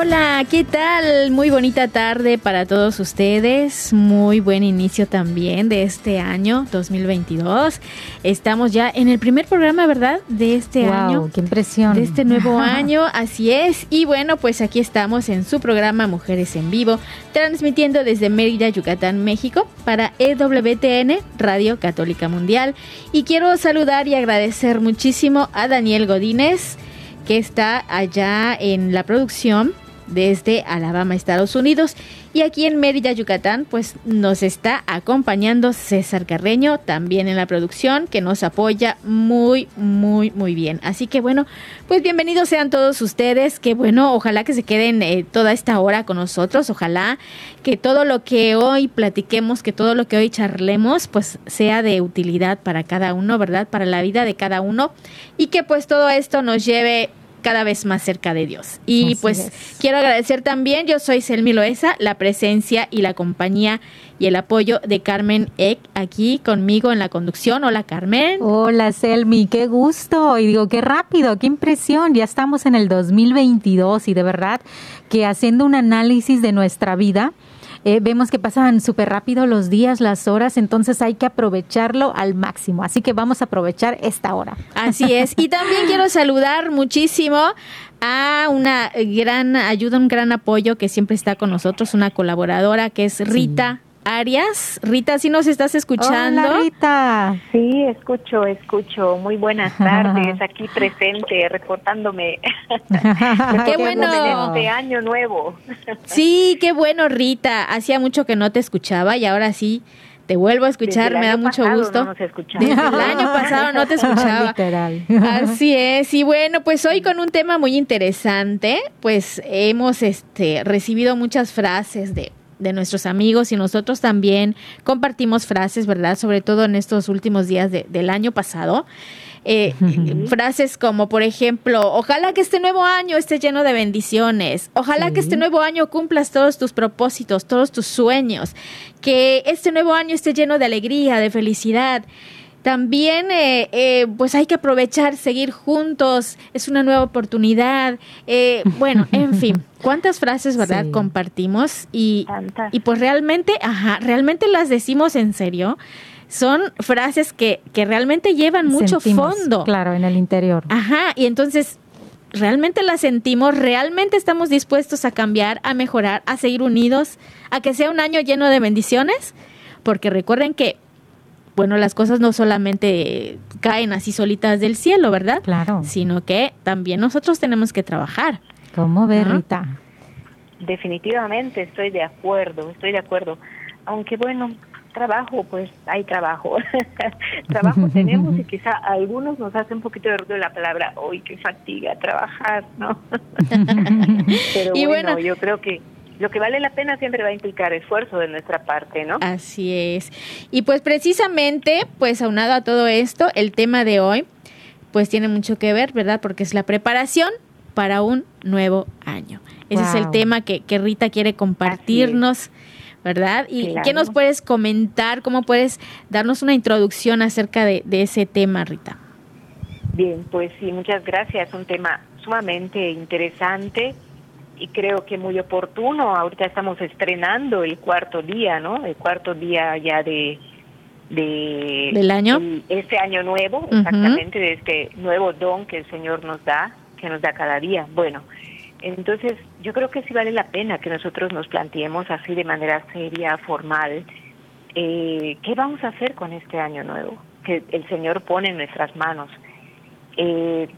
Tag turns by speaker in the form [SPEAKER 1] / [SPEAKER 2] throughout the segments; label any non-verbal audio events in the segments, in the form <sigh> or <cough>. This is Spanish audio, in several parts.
[SPEAKER 1] Hola, ¿qué tal? Muy bonita tarde para todos ustedes. Muy buen inicio también de este año 2022. Estamos ya en el primer programa, ¿verdad? De este
[SPEAKER 2] wow,
[SPEAKER 1] año.
[SPEAKER 2] ¡Qué impresión!
[SPEAKER 1] De este nuevo <laughs> año, así es. Y bueno, pues aquí estamos en su programa Mujeres en Vivo, transmitiendo desde Mérida, Yucatán, México, para EWTN, Radio Católica Mundial. Y quiero saludar y agradecer muchísimo a Daniel Godínez que está allá en la producción desde Alabama, Estados Unidos. Y aquí en Mérida, Yucatán, pues nos está acompañando César Carreño, también en la producción, que nos apoya muy, muy, muy bien. Así que bueno, pues bienvenidos sean todos ustedes. Que bueno, ojalá que se queden eh, toda esta hora con nosotros. Ojalá que todo lo que hoy platiquemos, que todo lo que hoy charlemos, pues sea de utilidad para cada uno, ¿verdad? Para la vida de cada uno. Y que pues todo esto nos lleve cada vez más cerca de Dios. Y
[SPEAKER 2] Así
[SPEAKER 1] pues
[SPEAKER 2] es.
[SPEAKER 1] quiero agradecer también, yo soy Selmi Loesa, la presencia y la compañía y el apoyo de Carmen Eck aquí conmigo en la conducción. Hola Carmen.
[SPEAKER 2] Hola Selmi, qué gusto. Y digo, qué rápido, qué impresión. Ya estamos en el 2022 y de verdad que haciendo un análisis de nuestra vida, eh, vemos que pasan súper rápido los días, las horas, entonces hay que aprovecharlo al máximo. Así que vamos a aprovechar esta hora.
[SPEAKER 1] Así es. Y también quiero saludar muchísimo a una gran ayuda, un gran apoyo que siempre está con nosotros, una colaboradora que es Rita Arias. Rita, si nos estás escuchando.
[SPEAKER 2] Hola Rita.
[SPEAKER 3] Sí, escucho, escucho. Muy buenas <laughs> tardes, aquí presente, reportándome. <laughs>
[SPEAKER 1] Qué bueno.
[SPEAKER 3] Este año nuevo. <laughs>
[SPEAKER 1] Sí, qué bueno, Rita. Hacía mucho que no te escuchaba y ahora sí te vuelvo a escuchar. Me da mucho gusto.
[SPEAKER 3] no.
[SPEAKER 1] Desde el año pasado no te escuchaba.
[SPEAKER 2] Literal.
[SPEAKER 1] Así es, y bueno, pues hoy con un tema muy interesante, pues hemos este recibido muchas frases de de nuestros amigos y nosotros también compartimos frases, ¿verdad? Sobre todo en estos últimos días de- del año pasado. Eh, frases como, por ejemplo, ojalá que este nuevo año esté lleno de bendiciones, ojalá que este nuevo año cumplas todos tus propósitos, todos tus sueños, que este nuevo año esté lleno de alegría, de felicidad. También, eh, eh, pues hay que aprovechar, seguir juntos, es una nueva oportunidad. Eh, <laughs> bueno, en fin, cuántas frases, ¿verdad?
[SPEAKER 2] Sí.
[SPEAKER 1] Compartimos y, y pues realmente, ajá, realmente las decimos en serio. Son frases que, que realmente llevan mucho
[SPEAKER 2] Sentimos,
[SPEAKER 1] fondo.
[SPEAKER 2] Claro, en el interior.
[SPEAKER 1] Ajá, y entonces realmente la sentimos, realmente estamos dispuestos a cambiar, a mejorar, a seguir unidos, a que sea un año lleno de bendiciones, porque recuerden que, bueno, las cosas no solamente caen así solitas del cielo, ¿verdad?
[SPEAKER 2] Claro.
[SPEAKER 1] Sino que también nosotros tenemos que trabajar.
[SPEAKER 2] ¿Cómo ves,
[SPEAKER 1] Ajá.
[SPEAKER 2] Rita?
[SPEAKER 3] Definitivamente estoy de acuerdo, estoy de acuerdo. Aunque bueno, trabajo, pues hay trabajo. <laughs> trabajo <laughs> tenemos y quizá a algunos nos hace un poquito de ruido la palabra, hoy qué fatiga trabajar, ¿no? <laughs> Pero
[SPEAKER 1] Y
[SPEAKER 3] bueno,
[SPEAKER 1] bueno-
[SPEAKER 3] yo creo que lo que vale la pena siempre va a implicar esfuerzo de nuestra parte, ¿no?
[SPEAKER 1] Así es. Y pues precisamente, pues aunado a todo esto, el tema de hoy, pues tiene mucho que ver, ¿verdad? Porque es la preparación para un nuevo año. Ese es el tema que, que Rita quiere compartirnos, ¿verdad? ¿Y
[SPEAKER 3] Claro.
[SPEAKER 1] qué nos puedes comentar? ¿Cómo puedes darnos una introducción acerca de, de ese tema, Rita?
[SPEAKER 3] Bien, pues sí, muchas gracias. Un tema sumamente interesante y creo que muy oportuno. Ahorita estamos estrenando el cuarto día, ¿no? El cuarto día ya de... de
[SPEAKER 1] ¿Del año?
[SPEAKER 3] este año nuevo, exactamente, de este nuevo don que el Señor nos da, que nos da cada día. Bueno, entonces yo creo que sí vale la pena que nosotros nos planteemos así de manera seria, formal, eh, ¿qué vamos a hacer con este año nuevo que el Señor pone en nuestras manos? Eh,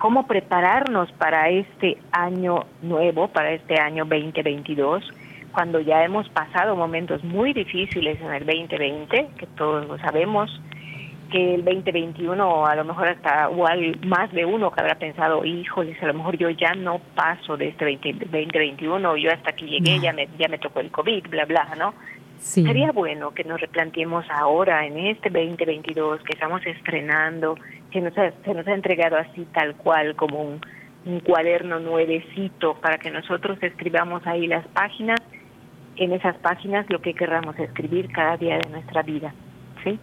[SPEAKER 3] ¿Cómo prepararnos para este año nuevo, para este año 2022, cuando ya hemos pasado momentos muy difíciles en el 2020, que todos lo sabemos, que el 2021 a lo mejor hasta igual más de uno que habrá pensado, híjoles, a lo mejor yo ya no paso de este 20 2021, yo hasta aquí llegué, ya me, ya me tocó el COVID, bla, bla, ¿no?
[SPEAKER 2] Sí.
[SPEAKER 3] Sería bueno que nos replanteemos ahora, en este 2022, que estamos estrenando, que nos ha- se nos ha entregado así tal cual, como un, un cuaderno nuevecito, para que nosotros escribamos ahí las páginas, en esas páginas lo que querramos escribir cada día de nuestra vida. ¿sí?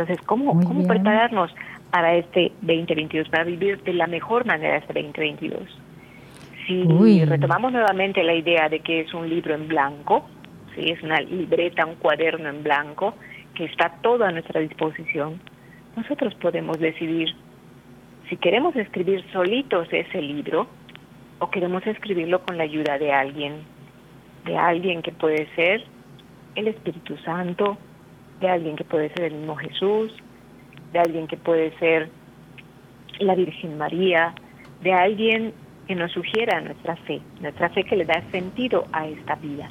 [SPEAKER 3] Entonces, ¿cómo,
[SPEAKER 2] Muy
[SPEAKER 3] cómo
[SPEAKER 2] bien.
[SPEAKER 3] prepararnos para este 2022, para vivir de la mejor manera este 2022? Si retomamos nuevamente la idea de que es un libro en blanco, ¿sí? es una libreta, un cuaderno en blanco, que está todo a nuestra disposición, nosotros podemos decidir si queremos escribir solitos ese libro o queremos escribirlo con la ayuda de alguien, de alguien que puede ser el Espíritu Santo, de alguien que puede ser el mismo Jesús, de alguien que puede ser la Virgen María, de alguien que nos sugiera nuestra fe, nuestra fe que le da sentido a esta vida.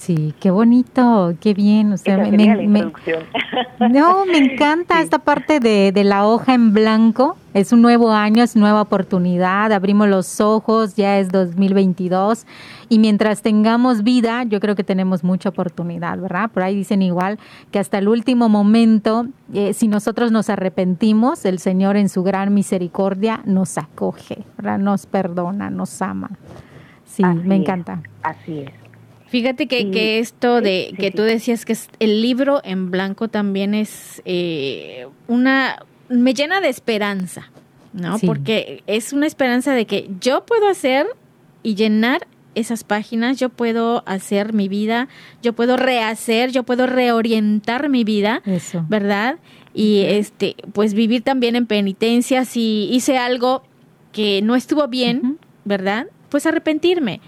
[SPEAKER 2] Sí, qué bonito, qué bien. O sea, me, <laughs> no, me encanta esta parte de, de, la hoja en blanco. Es un nuevo año, es nueva oportunidad. Abrimos los ojos, ya es 2022. Y mientras tengamos vida, yo creo que tenemos mucha oportunidad, ¿verdad? Por ahí dicen igual que hasta el último momento, eh, si nosotros nos arrepentimos, el Señor en su gran misericordia nos acoge, ¿verdad? Nos perdona, nos ama. Sí, me encanta.
[SPEAKER 3] Así es.
[SPEAKER 1] Fíjate que, esto de que tú decías que el libro en blanco también es eh, una, me llena de esperanza, ¿no? Porque es una esperanza de que yo puedo hacer y llenar esas páginas, yo puedo hacer mi vida, yo puedo rehacer, yo puedo reorientar mi vida, ¿verdad? Y este, pues vivir también en penitencia. Si hice algo que no estuvo bien, ¿verdad? Pues arrepentirme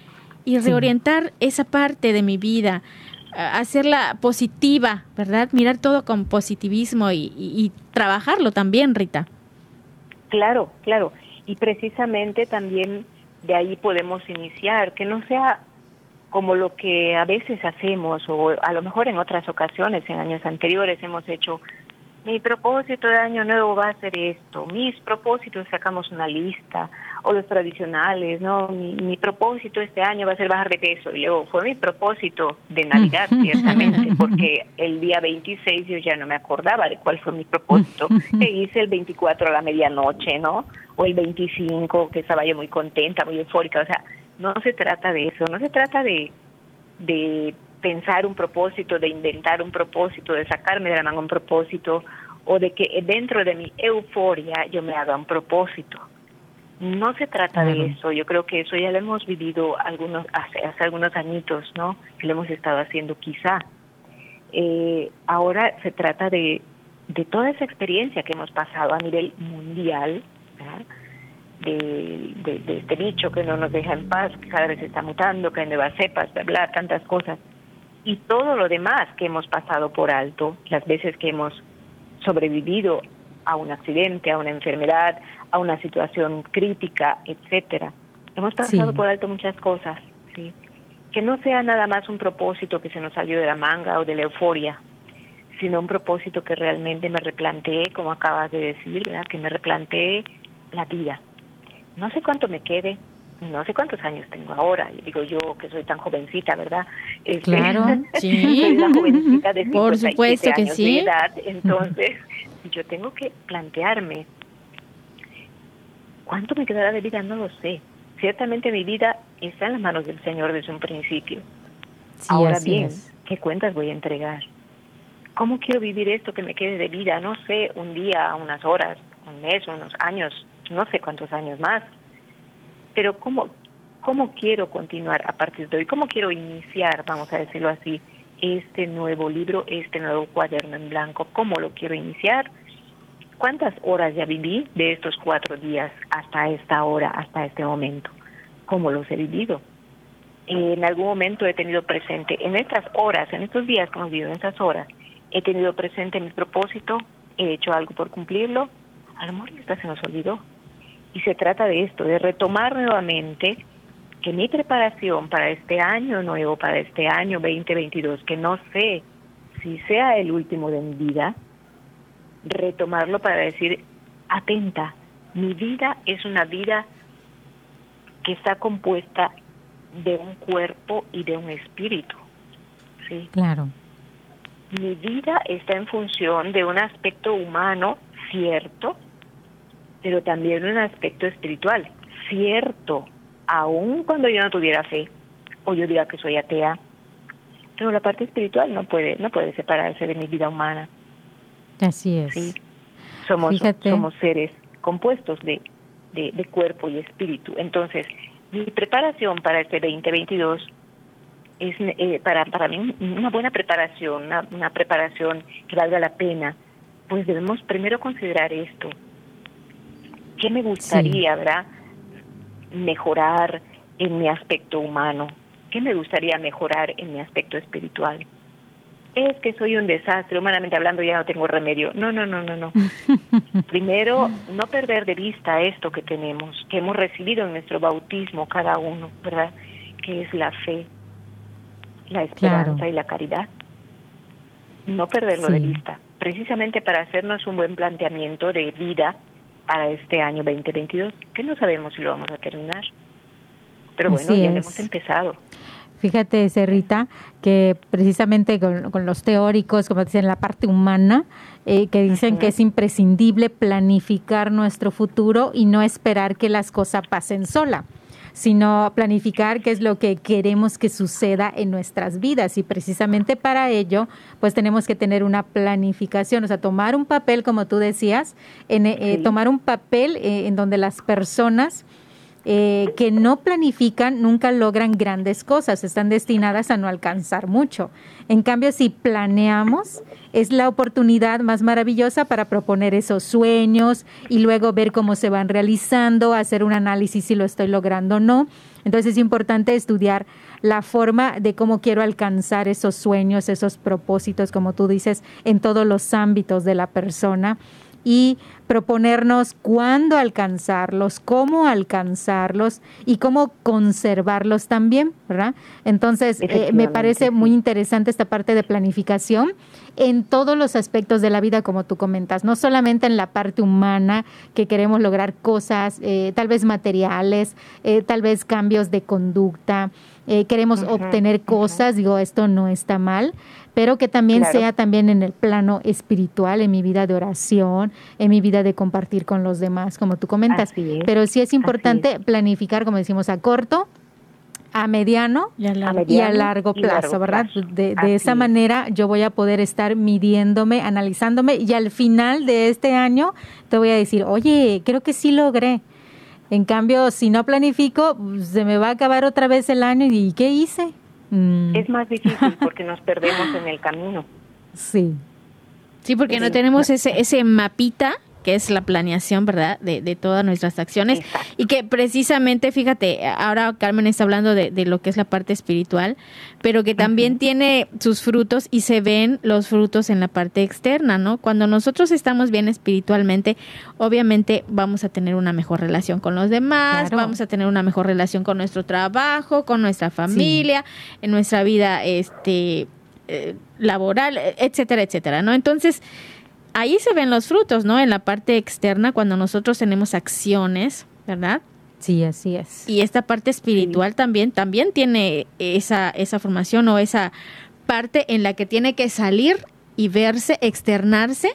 [SPEAKER 1] y reorientar esa parte de mi vida, hacerla positiva, ¿verdad? Mirar todo con positivismo y, trabajarlo también, Rita.
[SPEAKER 3] Claro, claro. Y precisamente también de ahí podemos iniciar, que no sea como lo que a veces hacemos o a lo mejor en otras ocasiones, en años anteriores hemos hecho mi propósito de año nuevo va a ser esto, mis propósitos sacamos una lista, o los tradicionales, ¿no? Mi, propósito este año va a ser bajar de peso, y luego fue mi propósito de Navidad, ciertamente, <laughs> porque el día 26 yo ya no me acordaba de cuál fue mi propósito, que hice el 24 a la medianoche, ¿no? O el 25, que estaba yo muy contenta, muy eufórica, o sea, no se trata de eso, no se trata de, de pensar un propósito, de inventar un propósito, de sacarme de la mano un propósito o de que dentro de mi euforia yo me haga un propósito. No se trata de eso, yo creo que eso ya lo hemos vivido algunos hace, hace algunos añitos, ¿no? Que lo hemos estado haciendo quizá. Eh, ahora se trata de, de toda esa experiencia que hemos pasado a nivel mundial, de, de, este bicho que no nos deja en paz, que cada vez está mutando, que hay nuevas cepas, bla, bla, tantas cosas y todo lo demás que hemos pasado por alto, las veces que hemos sobrevivido a un accidente, a una enfermedad, a una situación crítica, etcétera. Hemos pasado por alto muchas cosas, ¿sí? Que no sea nada más un propósito que se nos salió de la manga o de la euforia, sino un propósito que realmente me replanteé, como acabas de decir, ¿verdad? que me replanteé la vida. No sé cuánto me quede, no sé cuántos años tengo ahora, digo yo que soy tan jovencita, ¿verdad?
[SPEAKER 1] Este, claro, <laughs> sí.
[SPEAKER 3] soy una jovencita de
[SPEAKER 1] Por supuesto que
[SPEAKER 3] años
[SPEAKER 1] sí.
[SPEAKER 3] de edad, <laughs> entonces yo tengo que plantearme cuánto me quedará de vida, no lo sé. Ciertamente mi vida está en las manos del Señor desde un principio. ahora bien, ¿qué cuentas voy a entregar? ¿Cómo quiero vivir esto que me quede de vida? No sé, un día, unas horas, un mes, unos años, no sé cuántos años más pero ¿cómo, cómo quiero continuar a partir de hoy? ¿Cómo quiero iniciar, vamos a decirlo así, este nuevo libro, este nuevo cuaderno en blanco? ¿Cómo lo quiero iniciar? ¿Cuántas horas ya viví de estos cuatro días hasta esta hora, hasta este momento? ¿Cómo los he vivido? En algún momento he tenido presente, en estas horas, en estos días que hemos vivido, en estas horas, he tenido presente mi propósito, he hecho algo por cumplirlo, a lo mejor esta se nos olvidó, y se trata de esto, de retomar nuevamente que mi preparación para este año nuevo, para este año 2022, que no sé si sea el último de mi vida, retomarlo para decir, atenta, mi vida es una vida que está compuesta de un cuerpo y de un espíritu. ¿sí?
[SPEAKER 2] Claro.
[SPEAKER 3] Mi vida está en función de un aspecto humano cierto, pero también un aspecto espiritual. Cierto, aun cuando yo no tuviera fe, o yo diga que soy atea, pero la parte espiritual no puede, no puede separarse de mi vida humana.
[SPEAKER 2] Así es.
[SPEAKER 3] ¿sí? Somos, somos seres compuestos de, de, cuerpo y espíritu. Entonces, mi preparación para este 2022 es eh, para, para mí una buena preparación, una, preparación que valga la pena, pues debemos primero considerar esto. ¿Qué me gustaría, verdad, mejorar en mi aspecto humano? ¿Qué me gustaría mejorar en mi aspecto espiritual? Es que soy un desastre, humanamente hablando ya no tengo remedio. No, no, no, no, no. <laughs> Primero, no perder de vista esto que tenemos, que hemos recibido en nuestro bautismo cada uno, ¿verdad? Que es la fe, la esperanza y la caridad. No perderlo de vista, precisamente para hacernos un buen planteamiento de vida para este año 2022, que no sabemos si lo vamos a terminar. Pero bueno, ya hemos empezado.
[SPEAKER 2] Fíjate, Cerrita, que precisamente con, los teóricos, como dicen, la parte humana, eh, que dicen que es imprescindible planificar nuestro futuro y no esperar que las cosas pasen sola sino planificar qué es lo que queremos que suceda en nuestras vidas. Y precisamente para ello, pues tenemos que tener una planificación, o sea, tomar un papel, como tú decías, en, eh, tomar un papel eh, en donde las personas eh, que no planifican nunca logran grandes cosas, están destinadas a no alcanzar mucho. En cambio, si planeamos, es la oportunidad más maravillosa para proponer esos sueños y luego ver cómo se van realizando, hacer un análisis si lo estoy logrando o no. Entonces es importante estudiar la forma de cómo quiero alcanzar esos sueños, esos propósitos, como tú dices, en todos los ámbitos de la persona y proponernos cuándo alcanzarlos, cómo alcanzarlos y cómo conservarlos también, ¿verdad? Entonces, eh, me parece muy interesante esta parte de planificación en todos los aspectos de la vida, como tú comentas, no solamente en la parte humana, que queremos lograr cosas, eh, tal vez materiales, eh, tal vez cambios de conducta, queremos obtener cosas, digo, esto no está mal, pero que también sea también en el plano espiritual, en mi vida de oración, en mi vida de compartir con los demás, como tú comentas. pero sí es. importante planificar, como decimos, a corto, a mediano y a, largo plazo, ¿verdad? De, esa manera yo voy a poder estar midiéndome, analizándome y al final de este año te voy a decir, oye, creo que sí logré. En cambio, si no planifico, pues, se me va a acabar otra vez el año y ¿qué hice?
[SPEAKER 3] Mm. Es más difícil porque nos perdemos en el camino.
[SPEAKER 2] Sí.
[SPEAKER 1] Sí, porque no tenemos ese, ese mapita que es la planeación, ¿verdad?, de, de todas nuestras acciones. Y que precisamente, fíjate, ahora Carmen está hablando de, de, lo que es la parte espiritual, pero que también tiene sus frutos y se ven los frutos en la parte externa, ¿no? Cuando nosotros estamos bien espiritualmente, obviamente vamos a tener una mejor relación con los demás, vamos a tener una mejor relación con nuestro trabajo, con nuestra familia, en nuestra vida este eh, laboral, etcétera, etcétera, ¿no? Entonces, ahí se ven los frutos, ¿no? En la parte externa, cuando nosotros tenemos acciones, ¿verdad?
[SPEAKER 2] Sí, así es.
[SPEAKER 1] Y esta parte espiritual también, también tiene esa, esa formación o esa parte en la que tiene que salir y verse, externarse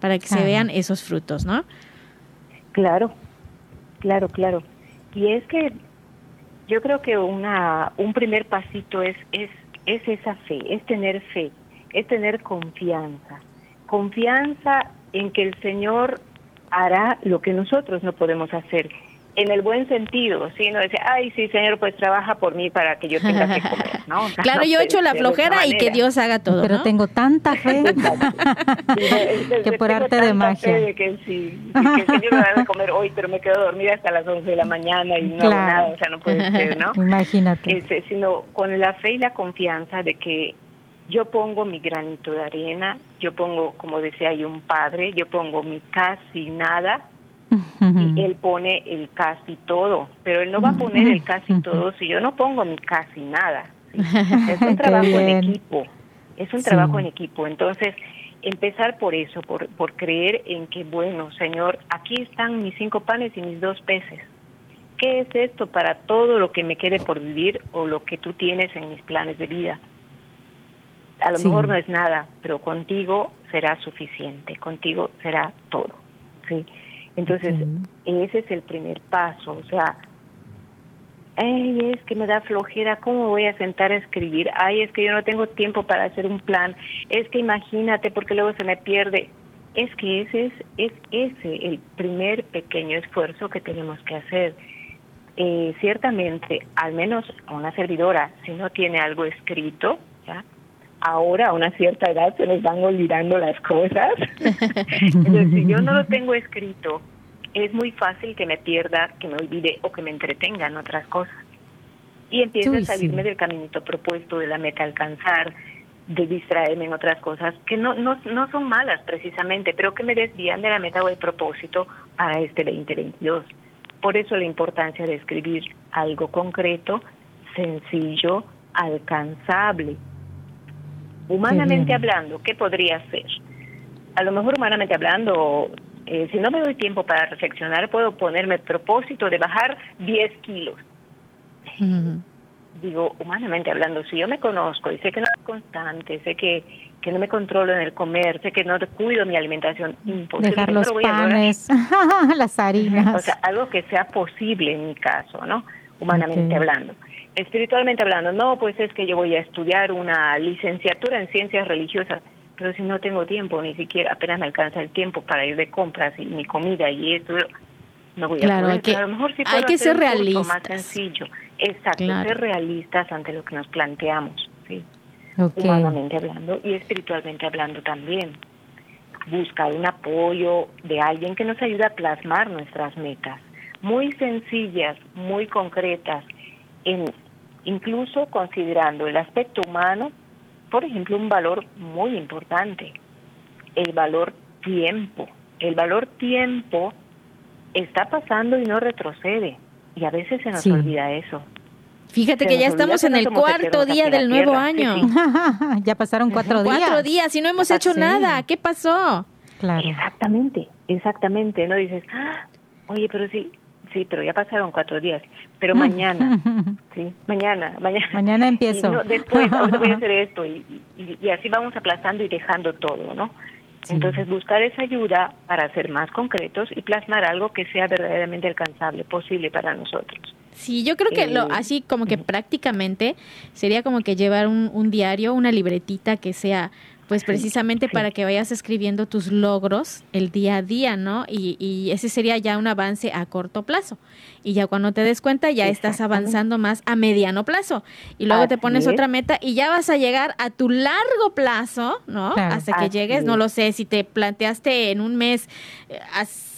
[SPEAKER 1] para que se vean esos frutos, ¿no?
[SPEAKER 3] Claro, claro, claro. Y es que yo creo que una, un primer pasito es, es, es esa fe, es tener fe, es tener confianza confianza en que el Señor hará lo que nosotros no podemos hacer en el buen sentido, ¿sí? No decir, ay, sí, Señor, pues trabaja por mí para que yo tenga que comer, ¿no? <laughs>
[SPEAKER 1] claro, yo he hecho la flojera y que Dios haga todo,
[SPEAKER 2] Pero tengo tanta fe <laughs> <laughs> que por arte de magia.
[SPEAKER 3] de que, sí, que el Señor me va a comer hoy, pero me quedo dormida hasta las 11 de la mañana y no hago nada, o sea, no puede ser, ¿no?
[SPEAKER 2] Imagínate.
[SPEAKER 3] Este, sino con la fe y la confianza de que yo pongo mi granito de arena, yo pongo, como decía hay un padre, yo pongo mi casi nada y él pone el casi todo, pero él no va a poner el casi todo si yo no pongo mi casi nada. <laughs> Es un trabajo en equipo, es un trabajo en equipo. Entonces, empezar por eso, por, por creer en que, bueno, Señor, aquí están mis cinco panes y mis dos peces. ¿Qué es esto para todo lo que me quede por vivir o lo que tú tienes en mis planes de vida? A lo mejor no es nada, pero contigo será suficiente, contigo será todo. ¿sí? Entonces, ese es el primer paso, o sea, ay, es que me da flojera, ¿cómo voy a sentar a escribir? Ay, es que yo no tengo tiempo para hacer un plan, es que imagínate porque luego se me pierde. Es que ese es, es ese el primer pequeño esfuerzo que tenemos que hacer. eh, ciertamente, al menos a una servidora, si no tiene algo escrito, ¿ya? Ahora a una cierta edad se nos van olvidando las cosas. <laughs> Entonces, si yo no lo tengo escrito, es muy fácil que me pierda, que me olvide o que me entretenga en otras cosas. Y empiece a salirme del caminito propuesto, de la meta a alcanzar, de distraerme en otras cosas que no, no, no son malas precisamente, pero que me desvían de la meta o el propósito para este 2022. Por eso la importancia de escribir algo concreto, sencillo, alcanzable. Humanamente hablando, ¿qué podría ser? A lo mejor humanamente hablando, eh, si no me doy tiempo para reflexionar, puedo ponerme el propósito de bajar 10 kilos digo, humanamente hablando, si yo me conozco y sé que no soy constante, sé que, que no me controlo en el comer, sé que no cuido mi alimentación,
[SPEAKER 2] imposible. Dejar los panes, <laughs> las harinas.
[SPEAKER 3] O sea, algo que sea posible en mi caso, ¿no? Humanamente hablando. Espiritualmente hablando, no, pues es que yo voy a estudiar una licenciatura en ciencias religiosas, pero si no tengo tiempo, ni siquiera apenas me alcanza el tiempo para ir de compras y mi comida y esto, no voy
[SPEAKER 1] claro,
[SPEAKER 3] a
[SPEAKER 1] poder. a lo mejor sí hay que ser realistas.
[SPEAKER 3] más sencillo. Exacto, ser realistas ante lo que nos planteamos, ¿sí? humanamente hablando y espiritualmente hablando también. Buscar un apoyo de alguien que nos ayude a plasmar nuestras metas, muy sencillas, muy concretas, en, incluso considerando el aspecto humano, por ejemplo, un valor muy importante, el valor tiempo. El valor tiempo está pasando y no retrocede. Y a veces se nos olvida eso.
[SPEAKER 1] Fíjate que ya estamos en el cuarto día del nuevo año. <laughs>
[SPEAKER 2] ya pasaron cuatro días.
[SPEAKER 1] Cuatro días y no hemos hecho nada. ¿Qué pasó?
[SPEAKER 3] Claro. Exactamente, exactamente. No dices, ah, oye, pero sí, sí, pero ya pasaron cuatro días. Pero mañana, <laughs> sí, mañana, mañana.
[SPEAKER 2] Mañana empiezo.
[SPEAKER 3] después voy a hacer <laughs> esto y, y así vamos aplazando y dejando todo, ¿no? Entonces, buscar esa ayuda para ser más concretos y plasmar algo que sea verdaderamente alcanzable, posible para nosotros.
[SPEAKER 1] Sí, yo creo que lo, eh, así como que prácticamente sería como que llevar un, un diario, una libretita que sea pues precisamente para que vayas escribiendo tus logros el día a día, ¿no? Y, y, ese sería ya un avance a corto plazo. Y ya cuando te des cuenta ya estás avanzando más a mediano plazo. Y luego te pones otra meta y ya vas a llegar a tu largo plazo, ¿no? Hasta que llegues, no lo sé, si te planteaste en un mes eh,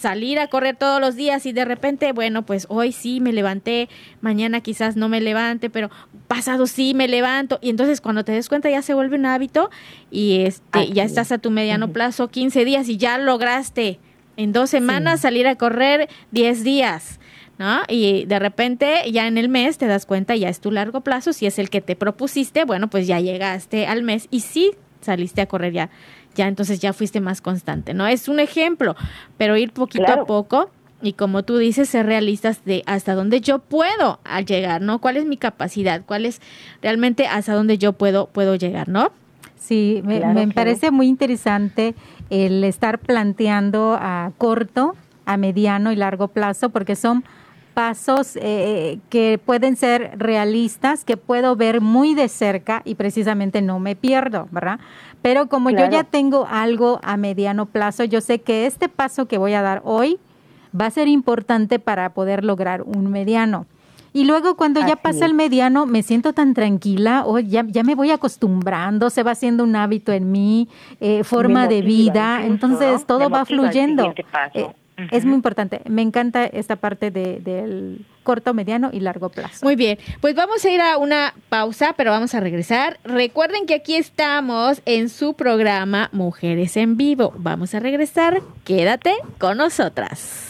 [SPEAKER 1] salir a correr todos los días y de repente, bueno, pues hoy sí me levanté, mañana quizás no me levante, pero pasado sí me levanto. Y entonces cuando te des cuenta ya se vuelve un hábito y este, ya estás a tu mediano plazo 15 días y ya lograste en dos semanas salir a correr 10 días. ¿No? Y de repente ya en el mes te das cuenta, ya es tu largo plazo, si es el que te propusiste, bueno, pues ya llegaste al mes y sí saliste a correr ya ya entonces ya fuiste más constante, ¿no? Es un ejemplo, pero ir poquito a poco y como tú dices, ser realistas de hasta dónde yo puedo llegar, ¿no? ¿Cuál es mi capacidad? ¿Cuál es realmente hasta dónde yo puedo, puedo llegar, ¿no?
[SPEAKER 2] Sí, me, me parece muy interesante el estar planteando a corto, a mediano y largo plazo, porque son pasos eh, que pueden ser realistas, que puedo ver muy de cerca y precisamente no me pierdo, ¿verdad? Pero como yo ya tengo algo a mediano plazo, yo sé que este paso que voy a dar hoy va a ser importante para poder lograr un mediano. Y luego cuando ya pasa el mediano, me siento tan tranquila, o ya, ya me voy acostumbrando, se va haciendo un hábito en mí, eh, forma de vida, entonces todo va fluyendo. Es muy importante. Me encanta esta parte de, del corto, mediano y largo plazo.
[SPEAKER 1] Muy bien, pues vamos a ir a una pausa, pero vamos a regresar. Recuerden que aquí estamos en su programa Mujeres en Vivo. Vamos a regresar. Quédate con nosotras.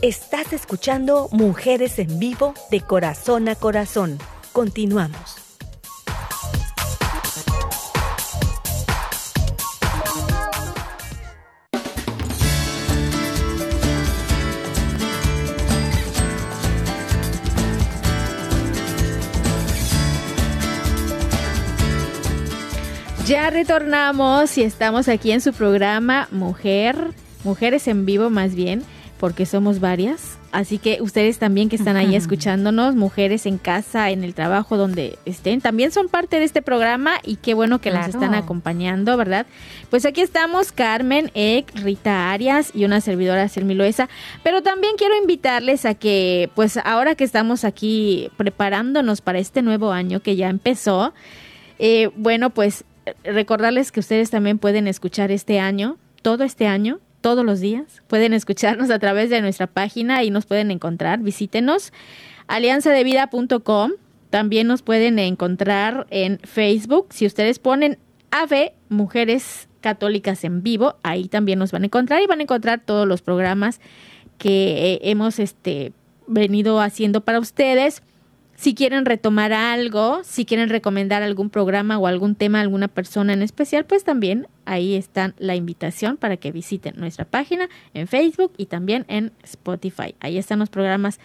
[SPEAKER 4] Estás escuchando Mujeres en Vivo de Corazón a Corazón. Continuamos.
[SPEAKER 1] Ya retornamos y estamos aquí en su programa Mujer, Mujeres en Vivo más bien porque somos varias. Así que ustedes también que están ahí escuchándonos, mujeres en casa, en el trabajo, donde estén, también son parte de este programa y qué bueno que nos están acompañando, ¿verdad? Pues aquí estamos Carmen, Ek, Rita Arias y una servidora Selmi Loesa. Pero también quiero invitarles a que, pues ahora que estamos aquí preparándonos para este nuevo año que ya empezó, eh, bueno, pues recordarles que ustedes también pueden escuchar este año, todo este año, todos los días. Pueden escucharnos <laughs> a través de nuestra página y nos pueden encontrar. Visítenos alianzadevida.com. También nos pueden encontrar en Facebook. Si ustedes ponen AVE Mujeres Católicas en Vivo, ahí también nos van a encontrar y van a encontrar todos los programas que eh, hemos este, venido haciendo para ustedes. Si quieren retomar algo, si quieren recomendar algún programa o algún tema a alguna persona en especial, pues también ahí está la invitación para que visiten nuestra página en Facebook y también en Spotify. Ahí están los programas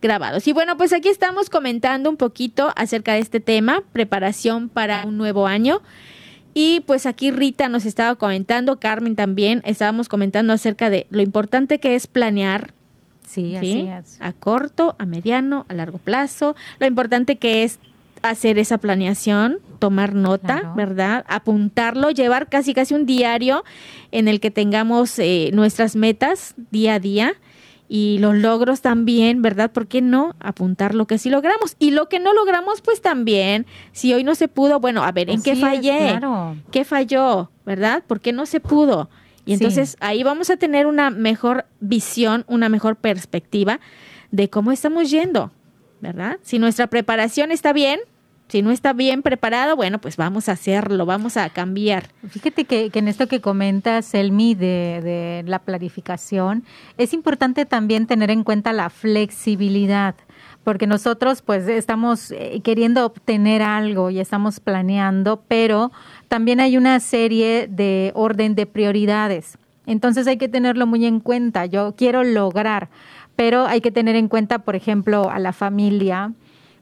[SPEAKER 1] grabados. Y bueno, pues aquí estamos comentando un poquito acerca de este tema, preparación para un nuevo año. Y pues aquí Rita nos estaba comentando, Carmen también, estábamos comentando acerca de lo importante que es planear
[SPEAKER 2] Sí, así es.
[SPEAKER 1] A corto, a mediano, a largo plazo. Lo importante que es hacer esa planeación, tomar nota, ¿verdad? Apuntarlo, llevar casi casi un diario en el que tengamos eh, nuestras metas día a día y los logros también, ¿verdad? ¿Por qué no apuntar lo que sí logramos? Y lo que no logramos, pues también, si hoy no se pudo, bueno, a ver, ¿en qué fallé? ¿Qué falló? ¿Verdad? ¿Por qué no se pudo? Y entonces ahí vamos a tener una mejor visión, una mejor perspectiva de cómo estamos yendo, ¿verdad? Si nuestra preparación está bien, si no está bien preparado, bueno, pues vamos a hacerlo, vamos a cambiar.
[SPEAKER 2] Fíjate que, en esto que comentas, Elmi, de, de la planificación, es importante también tener en cuenta la flexibilidad porque nosotros pues estamos eh, queriendo obtener algo y estamos planeando, pero también hay una serie de orden de prioridades. Entonces hay que tenerlo muy en cuenta. Yo quiero lograr, pero hay que tener en cuenta, por ejemplo, a la familia,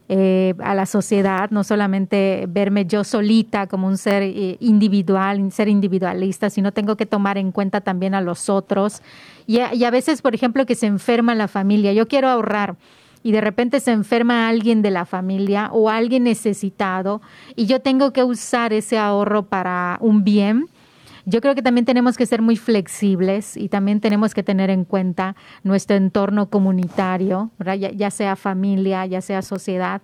[SPEAKER 2] eh, a la sociedad, no solamente verme yo solita como un ser eh, individual, ser individualista, sino tengo que tomar en cuenta también a los otros. Y y a veces, por ejemplo, que se enferma la familia. Yo quiero ahorrar y de repente se enferma alguien de la familia o alguien necesitado y yo tengo que usar ese ahorro para un bien, yo creo que también tenemos que ser muy flexibles y también tenemos que tener en cuenta nuestro entorno comunitario, ya, sea familia, ya sea sociedad.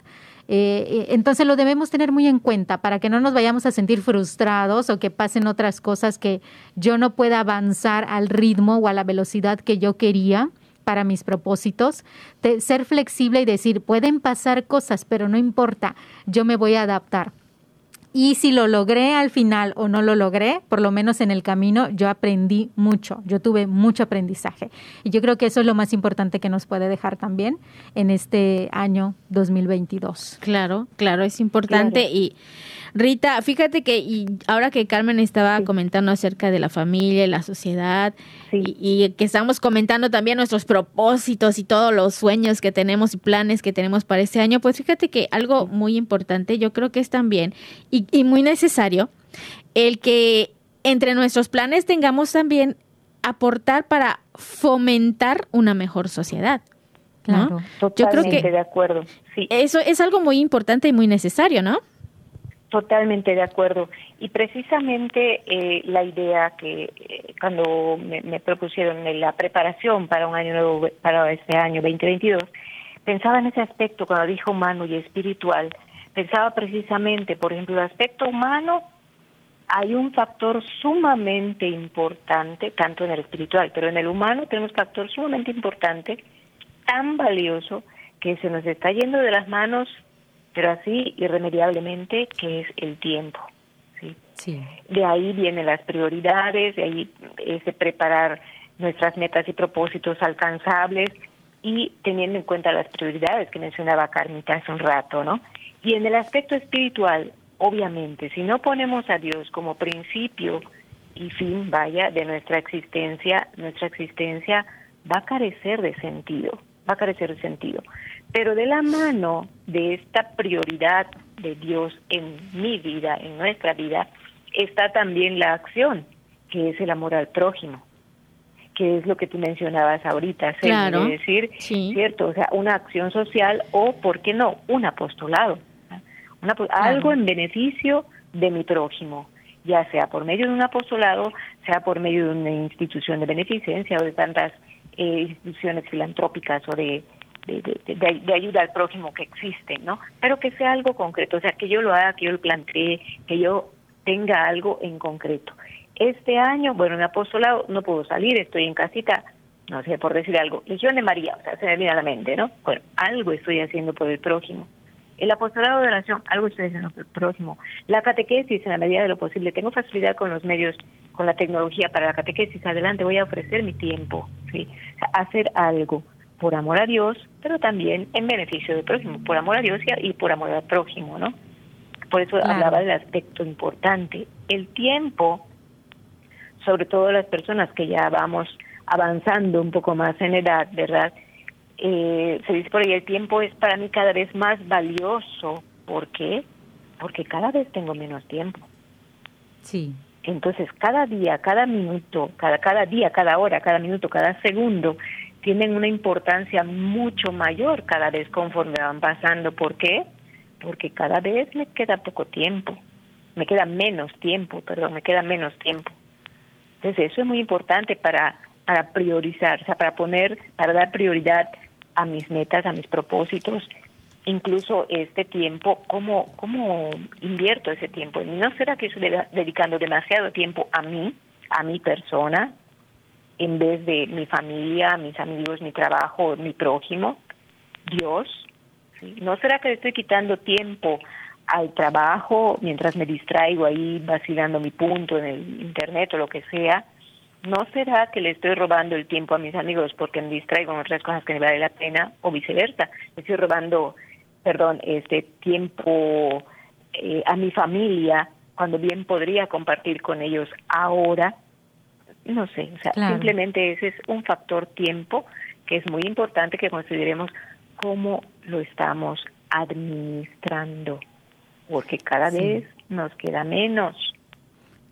[SPEAKER 2] Eh, eh, entonces lo debemos tener muy en cuenta para que no nos vayamos a sentir frustrados o que pasen otras cosas que yo no pueda avanzar al ritmo o a la velocidad que yo quería para mis propósitos, de ser flexible y decir, pueden pasar cosas, pero no importa, yo me voy a adaptar. Y si lo logré al final o no lo logré, por lo menos en el camino, yo aprendí mucho, yo tuve mucho aprendizaje. Y yo creo que eso es lo más importante que nos puede dejar también en este año 2022.
[SPEAKER 1] Claro, claro, es importante y Rita, fíjate que y ahora que Carmen estaba comentando acerca de la familia y la sociedad y, que estamos comentando también nuestros propósitos y todos los sueños que tenemos y planes que tenemos para este año, pues fíjate que algo muy importante yo creo que es también y, y muy necesario el que entre nuestros planes tengamos también aportar para fomentar una mejor sociedad.
[SPEAKER 3] Claro, Yo creo que de acuerdo. Sí.
[SPEAKER 1] Eso es algo muy importante y muy necesario, ¿no?
[SPEAKER 3] Totalmente de acuerdo. Y precisamente eh, la idea que eh, cuando me, propusieron la preparación para un año nuevo, para este año 2022, pensaba en ese aspecto cuando dijo humano y espiritual, pensaba precisamente, por ejemplo, el aspecto humano, hay un factor sumamente importante, tanto en el espiritual, pero en el humano tenemos un factor sumamente importante, tan valioso, que se nos está yendo de las manos, pero así irremediablemente, que es el tiempo. ¿sí? De ahí vienen las prioridades, de ahí es de preparar nuestras metas y propósitos alcanzables y teniendo en cuenta las prioridades que mencionaba Carmita hace un rato, ¿no? Y en el aspecto espiritual, obviamente, si no ponemos a Dios como principio y fin, vaya, de nuestra existencia, nuestra existencia va a carecer de sentido, va a carecer de sentido. Pero de la mano de esta prioridad de Dios en mi vida, en nuestra vida, está también la acción, que es el amor al prójimo, que es lo que tú mencionabas ahorita, claro, decir, cierto, o sea, una acción social o, ¿por qué no?, un apostolado, algo en beneficio de mi prójimo, ya sea por medio de un apostolado, sea por medio de una institución de beneficencia o de tantas eh, instituciones filantrópicas o de de, ayuda al prójimo que existen, ¿no? Pero que sea algo concreto, o sea, que yo lo haga, que yo lo plantee, que yo tenga algo en concreto. Este año, bueno, en apostolado no puedo salir, estoy en casita, no sé, por decir algo, Legión de María, o sea, se me viene a la mente, ¿no? Bueno, algo estoy haciendo por el prójimo. El apostolado de oración, algo haciendo por el prójimo. La catequesis, en la medida de lo posible, tengo facilidad con los medios, con la tecnología para la catequesis, adelante voy a ofrecer mi tiempo, ¿sí? hacer algo por amor a Dios, pero también en beneficio del prójimo, por amor a Dios y por amor al prójimo, ¿no? Por eso hablaba del aspecto importante. El tiempo, sobre todo las personas que ya vamos avanzando un poco más en edad, ¿verdad? Eh, se dice por ahí, el tiempo es para mí cada vez más valioso. ¿Por qué? Porque cada vez tengo menos tiempo.
[SPEAKER 2] Sí.
[SPEAKER 3] Entonces, cada día, cada minuto, cada, cada día, cada hora, cada minuto, cada segundo tienen una importancia mucho mayor cada vez conforme van pasando. ¿Por qué? Porque cada vez me queda poco tiempo, me queda menos tiempo, perdón, me queda menos tiempo. Entonces eso es muy importante para, para priorizar, o sea, para poner, para dar prioridad a mis metas, a mis propósitos, incluso este tiempo, ¿cómo, cómo invierto ese tiempo? ¿No será que estoy dedicando demasiado tiempo a mí, a mi persona, en vez de mi familia, mis amigos, mi trabajo, mi prójimo, Dios. ¿No será que estoy quitando tiempo al trabajo mientras me distraigo ahí vacilando mi punto en el internet o lo que sea? ¿No será que le estoy robando el tiempo a mis amigos porque me distraigo en otras cosas que me vale la pena o viceversa? Le estoy robando, perdón, este tiempo eh, a mi familia cuando bien podría compartir con ellos ahora no sé, o sea, simplemente ese es un factor tiempo que es muy importante que consideremos cómo lo estamos administrando, porque cada vez nos queda menos.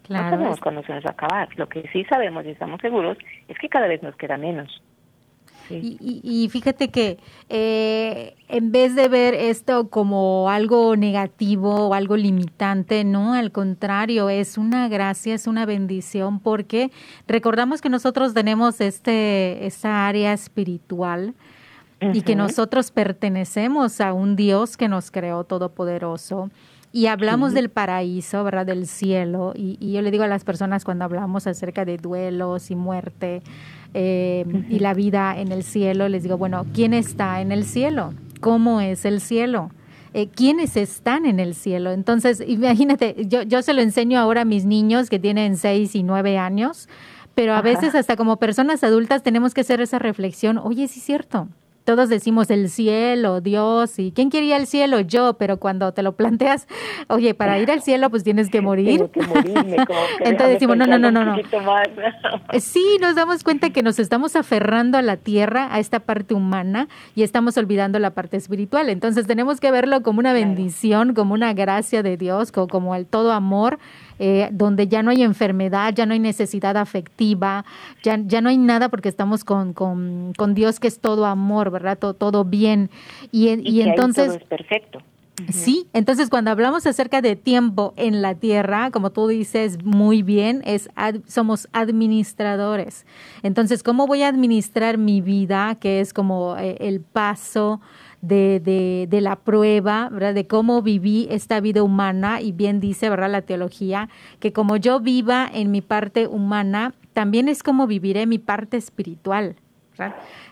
[SPEAKER 3] Claro. No sabemos cuándo se nos va a acabar. Lo que sí sabemos y estamos seguros es que cada vez nos queda menos.
[SPEAKER 2] Y, fíjate que eh, en vez de ver esto como algo negativo o algo limitante, no, al contrario, es una gracia, es una bendición porque recordamos que nosotros tenemos este esta área espiritual y que nosotros pertenecemos a un Dios que nos creó todopoderoso. Y hablamos del paraíso, ¿verdad? Del cielo. Y, y, yo le digo a las personas cuando hablamos acerca de duelos y muerte, eh, y la vida en el cielo, les digo, bueno, ¿quién está en el cielo? ¿Cómo es el cielo? Eh, quiénes están en el cielo. Entonces, imagínate, yo, yo se lo enseño ahora a mis niños que tienen seis y nueve años, pero a veces hasta como personas adultas tenemos que hacer esa reflexión, oye, sí es cierto, todos decimos el cielo, Dios, y ¿quién quería el cielo? Yo, pero cuando te lo planteas, oye, para ir al cielo pues tienes que morir. <laughs> Entonces decimos, no, no, no, no, no. sí, nos damos cuenta que nos estamos aferrando a la tierra, a esta parte humana, y estamos olvidando la parte espiritual. Entonces tenemos que verlo como una bendición, como una gracia de Dios, como, como el todo amor eh, donde ya no hay enfermedad, ya no hay necesidad afectiva, ya, ya no hay nada porque estamos con, con, Dios que es todo amor, ¿verdad? Todo, todo bien. Y, y, entonces...
[SPEAKER 3] es perfecto.
[SPEAKER 2] Sí, entonces cuando hablamos acerca de tiempo en la tierra, como tú dices muy bien, es somos administradores. Entonces, ¿cómo voy a administrar mi vida, que es como eh, el paso de, de, de, la prueba, ¿verdad? De cómo viví esta vida humana y bien dice, ¿verdad? La teología, que como yo viva en mi parte humana, también es como viviré mi parte espiritual.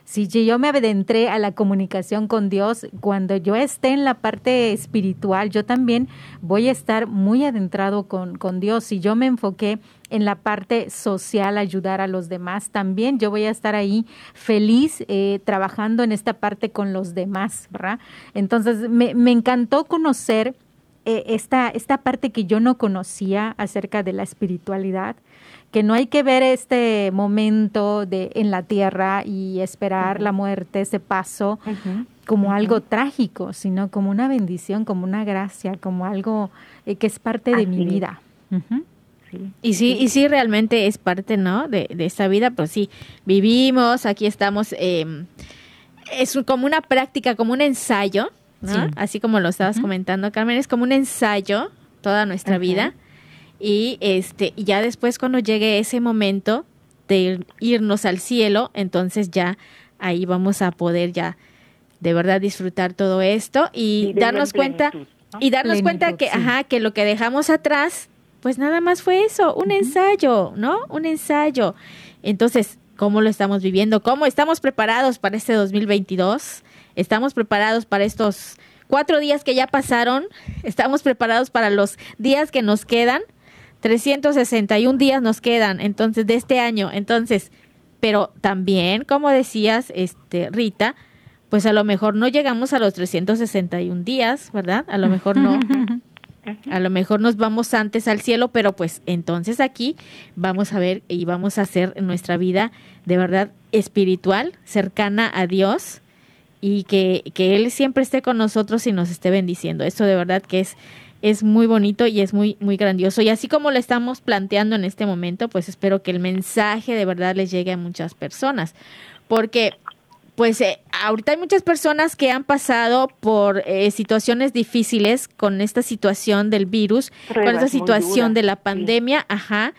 [SPEAKER 2] Si yo me adentré a la comunicación con Dios, cuando yo esté en la parte espiritual, yo también voy a estar muy adentrado con, con Dios. Si yo me enfoqué en la parte social, ayudar a los demás, también yo voy a estar ahí feliz eh, trabajando en esta parte con los demás, ¿verdad? Entonces, me, me encantó conocer eh, esta, esta parte que yo no conocía acerca de la espiritualidad que no hay que ver este momento de en la tierra y esperar la muerte, ese paso, como algo trágico, sino como una bendición, como una gracia, como algo eh, que es parte de mi vida.
[SPEAKER 1] Y sí, y sí realmente es parte, ¿no? De, de esta vida, pues sí, vivimos, aquí estamos, em, es como una práctica, como un ensayo, ¿no? Así como lo estabas comentando, Carmen, es como un ensayo toda nuestra vida y este ya después cuando llegue ese momento de irnos al cielo, entonces ya ahí vamos a poder ya de verdad disfrutar todo esto y, darnos cuenta y darnos cuenta que ajá, que lo que dejamos atrás pues nada más fue eso, un ensayo, ¿no? Un ensayo. Entonces, ¿cómo lo estamos viviendo? ¿Cómo estamos preparados para este 2022? ¿Estamos preparados para estos cuatro días que ya pasaron? ¿Estamos preparados para los días que nos quedan? 361 días nos quedan, entonces, de este año. Entonces, pero también, como decías, este, Rita, pues a lo mejor no llegamos a los 361 días, ¿verdad? A lo mejor no. <laughs> A lo mejor nos vamos antes al cielo, pero pues entonces aquí vamos a ver y vamos a hacer nuestra vida de verdad espiritual, cercana a Dios y que, que Él siempre esté con nosotros y nos esté bendiciendo. Eso de verdad que es es muy bonito y es muy, muy grandioso. Y así como lo estamos planteando en este momento, pues espero que el mensaje de verdad les llegue a muchas personas. Porque, pues, eh, ahorita hay muchas personas que han pasado por eh, situaciones difíciles con esta situación del virus, con esta situación de la pandemia, ajá.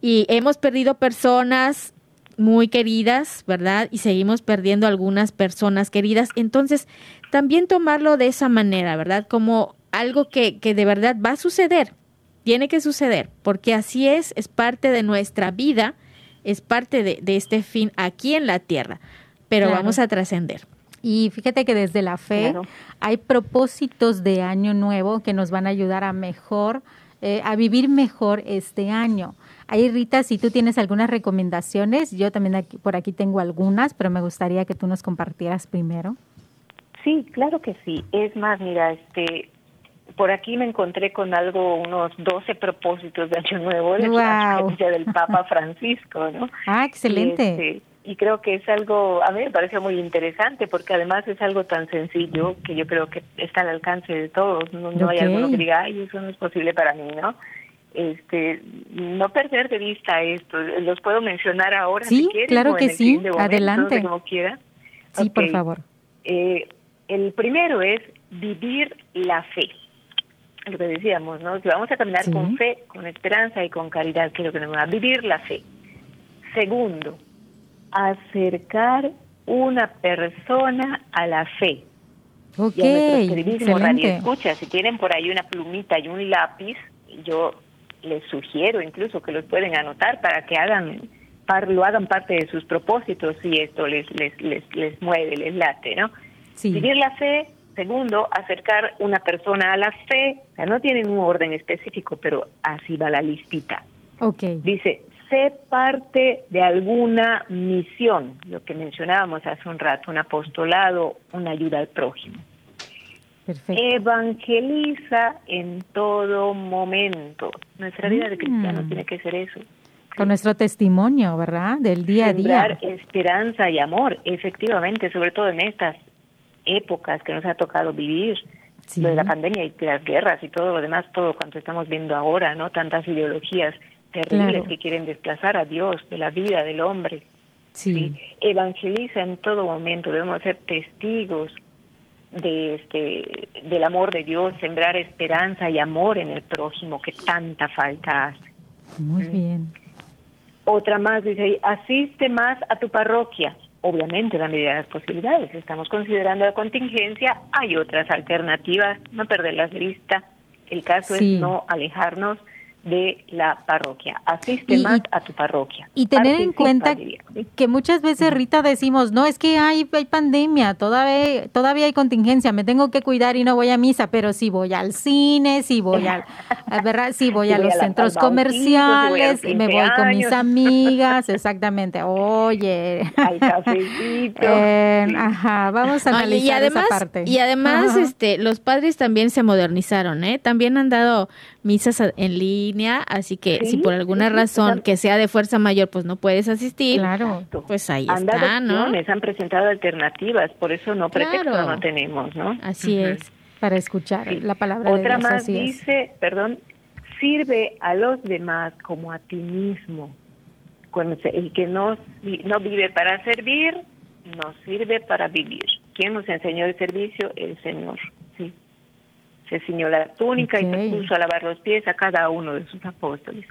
[SPEAKER 1] Y hemos perdido personas muy queridas, ¿verdad? Y seguimos perdiendo algunas personas queridas. Entonces, también tomarlo de esa manera, ¿verdad? Como algo que, que de verdad va a suceder, tiene que suceder, porque así es, es parte de nuestra vida, es parte de, de este fin aquí en la tierra, pero vamos a trascender.
[SPEAKER 2] Y fíjate que desde la fe hay propósitos de año nuevo que nos van a ayudar a mejor, eh, a vivir mejor este año. Ahí, Rita, si tú tienes algunas recomendaciones, yo también aquí, por aquí tengo algunas, pero me gustaría que tú nos compartieras primero.
[SPEAKER 3] Sí, claro que sí. Es más, mira, este, por aquí me encontré con algo, unos 12 propósitos de Año Nuevo de la del Papa <laughs> Francisco, ¿no?
[SPEAKER 2] Ah, excelente.
[SPEAKER 3] Y, este, y creo que es algo, a mí me parece muy interesante porque además es algo tan sencillo que yo creo que está al alcance de todos. No, hay alguno que diga, ay, eso no es posible para mí, ¿no? Este, no perder de vista esto. Los puedo mencionar ahora
[SPEAKER 2] sí,
[SPEAKER 3] si quieres.
[SPEAKER 2] Claro que sí, adelante.
[SPEAKER 3] Como quiera.
[SPEAKER 2] Sí, por favor.
[SPEAKER 3] Eh, el primero es vivir la fe lo que decíamos, ¿no? Que vamos a caminar con fe, con esperanza y con caridad, que es lo que nos va a vivir la fe. Segundo, acercar una persona a la fe.
[SPEAKER 2] Ok,
[SPEAKER 3] y a radio escucha, si tienen por ahí una plumita y un lápiz, yo les sugiero incluso que los pueden anotar para que hagan lo hagan parte de sus propósitos si esto les les les, les mueve, les late, ¿no? Vivir la fe Segundo, acercar una persona a la fe. O sea, no tienen un orden específico, pero así va la listita.
[SPEAKER 2] Okay.
[SPEAKER 3] Dice, sé parte de alguna misión, lo que mencionábamos hace un rato, un apostolado, una ayuda al prójimo.
[SPEAKER 2] Perfecto.
[SPEAKER 3] Evangeliza en todo momento. Nuestra vida de mm. cristiano tiene que ser eso.
[SPEAKER 2] Con nuestro testimonio, ¿verdad? Del día a día.
[SPEAKER 3] esperanza y amor, efectivamente, sobre todo en estas épocas que nos ha tocado vivir, lo de la pandemia y las guerras y todo lo demás, todo cuanto estamos viendo ahora, ¿no? Tantas ideologías terribles que quieren desplazar a Dios de la vida del hombre.
[SPEAKER 2] Sí.
[SPEAKER 3] Evangeliza en todo momento, debemos ser testigos de este del amor de Dios, sembrar esperanza y amor en el prójimo que tanta falta hace.
[SPEAKER 2] Muy bien.
[SPEAKER 3] Otra más dice, asiste más a tu parroquia. Obviamente, la medida de las posibilidades. Estamos considerando la contingencia. Hay otras alternativas. No perder la vista. El caso es no alejarnos de la parroquia. Asiste más a tu parroquia.
[SPEAKER 2] Y tener en cuenta que muchas veces, Rita, decimos, no, es que hay, hay pandemia, todavía, todavía hay contingencia, me tengo que cuidar y no voy a misa, pero si voy al cine, si voy al, ¿verdad? Si <laughs> voy, a los centros comerciales, me voy con mis amigas, <laughs> exactamente. Oye.
[SPEAKER 3] Al cafecito. <laughs>
[SPEAKER 2] Eh, ajá, vamos a analizar y además, esa parte.
[SPEAKER 1] Y además, este, los padres también se modernizaron, ¿eh? También han dado misas en línea, así que si por alguna razón que sea de fuerza mayor, pues no puedes asistir,
[SPEAKER 2] claro.
[SPEAKER 1] pues ahí
[SPEAKER 3] han
[SPEAKER 1] está, ¿no?
[SPEAKER 3] Han presentado alternativas, por eso no pretexto no tenemos, ¿no?
[SPEAKER 2] Así es, para escuchar la palabra
[SPEAKER 3] Otra
[SPEAKER 2] de
[SPEAKER 3] Dios, más dice, perdón, sirve a los demás como a ti mismo. El que no, no vive para servir, no sirve para vivir. ¿Quién nos enseñó el servicio? El Señor, sí se ciñó la túnica y se puso a lavar los pies a cada uno de sus apóstoles.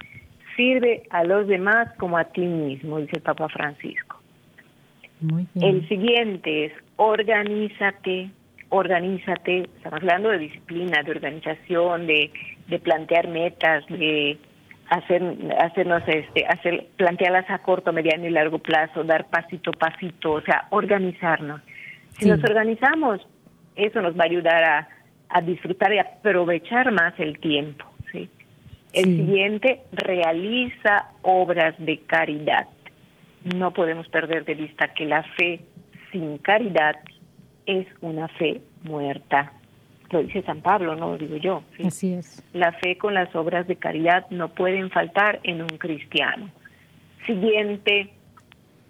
[SPEAKER 3] Sirve a los demás como a ti mismo, dice el Papa Francisco. El siguiente es organízate, organízate, estamos hablando de disciplina, de organización, de, de plantear metas, de hacer, hacernos este, hacer, plantearlas a corto, mediano y largo plazo, dar pasito a pasito, o sea, organizarnos. Si nos organizamos, eso nos va a ayudar a a disfrutar y aprovechar más el tiempo. ¿sí? El siguiente, realiza obras de caridad. No podemos perder de vista que la fe sin caridad es una fe muerta. Lo dice San Pablo, no lo digo yo.
[SPEAKER 2] Así es.
[SPEAKER 3] La fe con las obras de caridad no pueden faltar en un cristiano. Siguiente,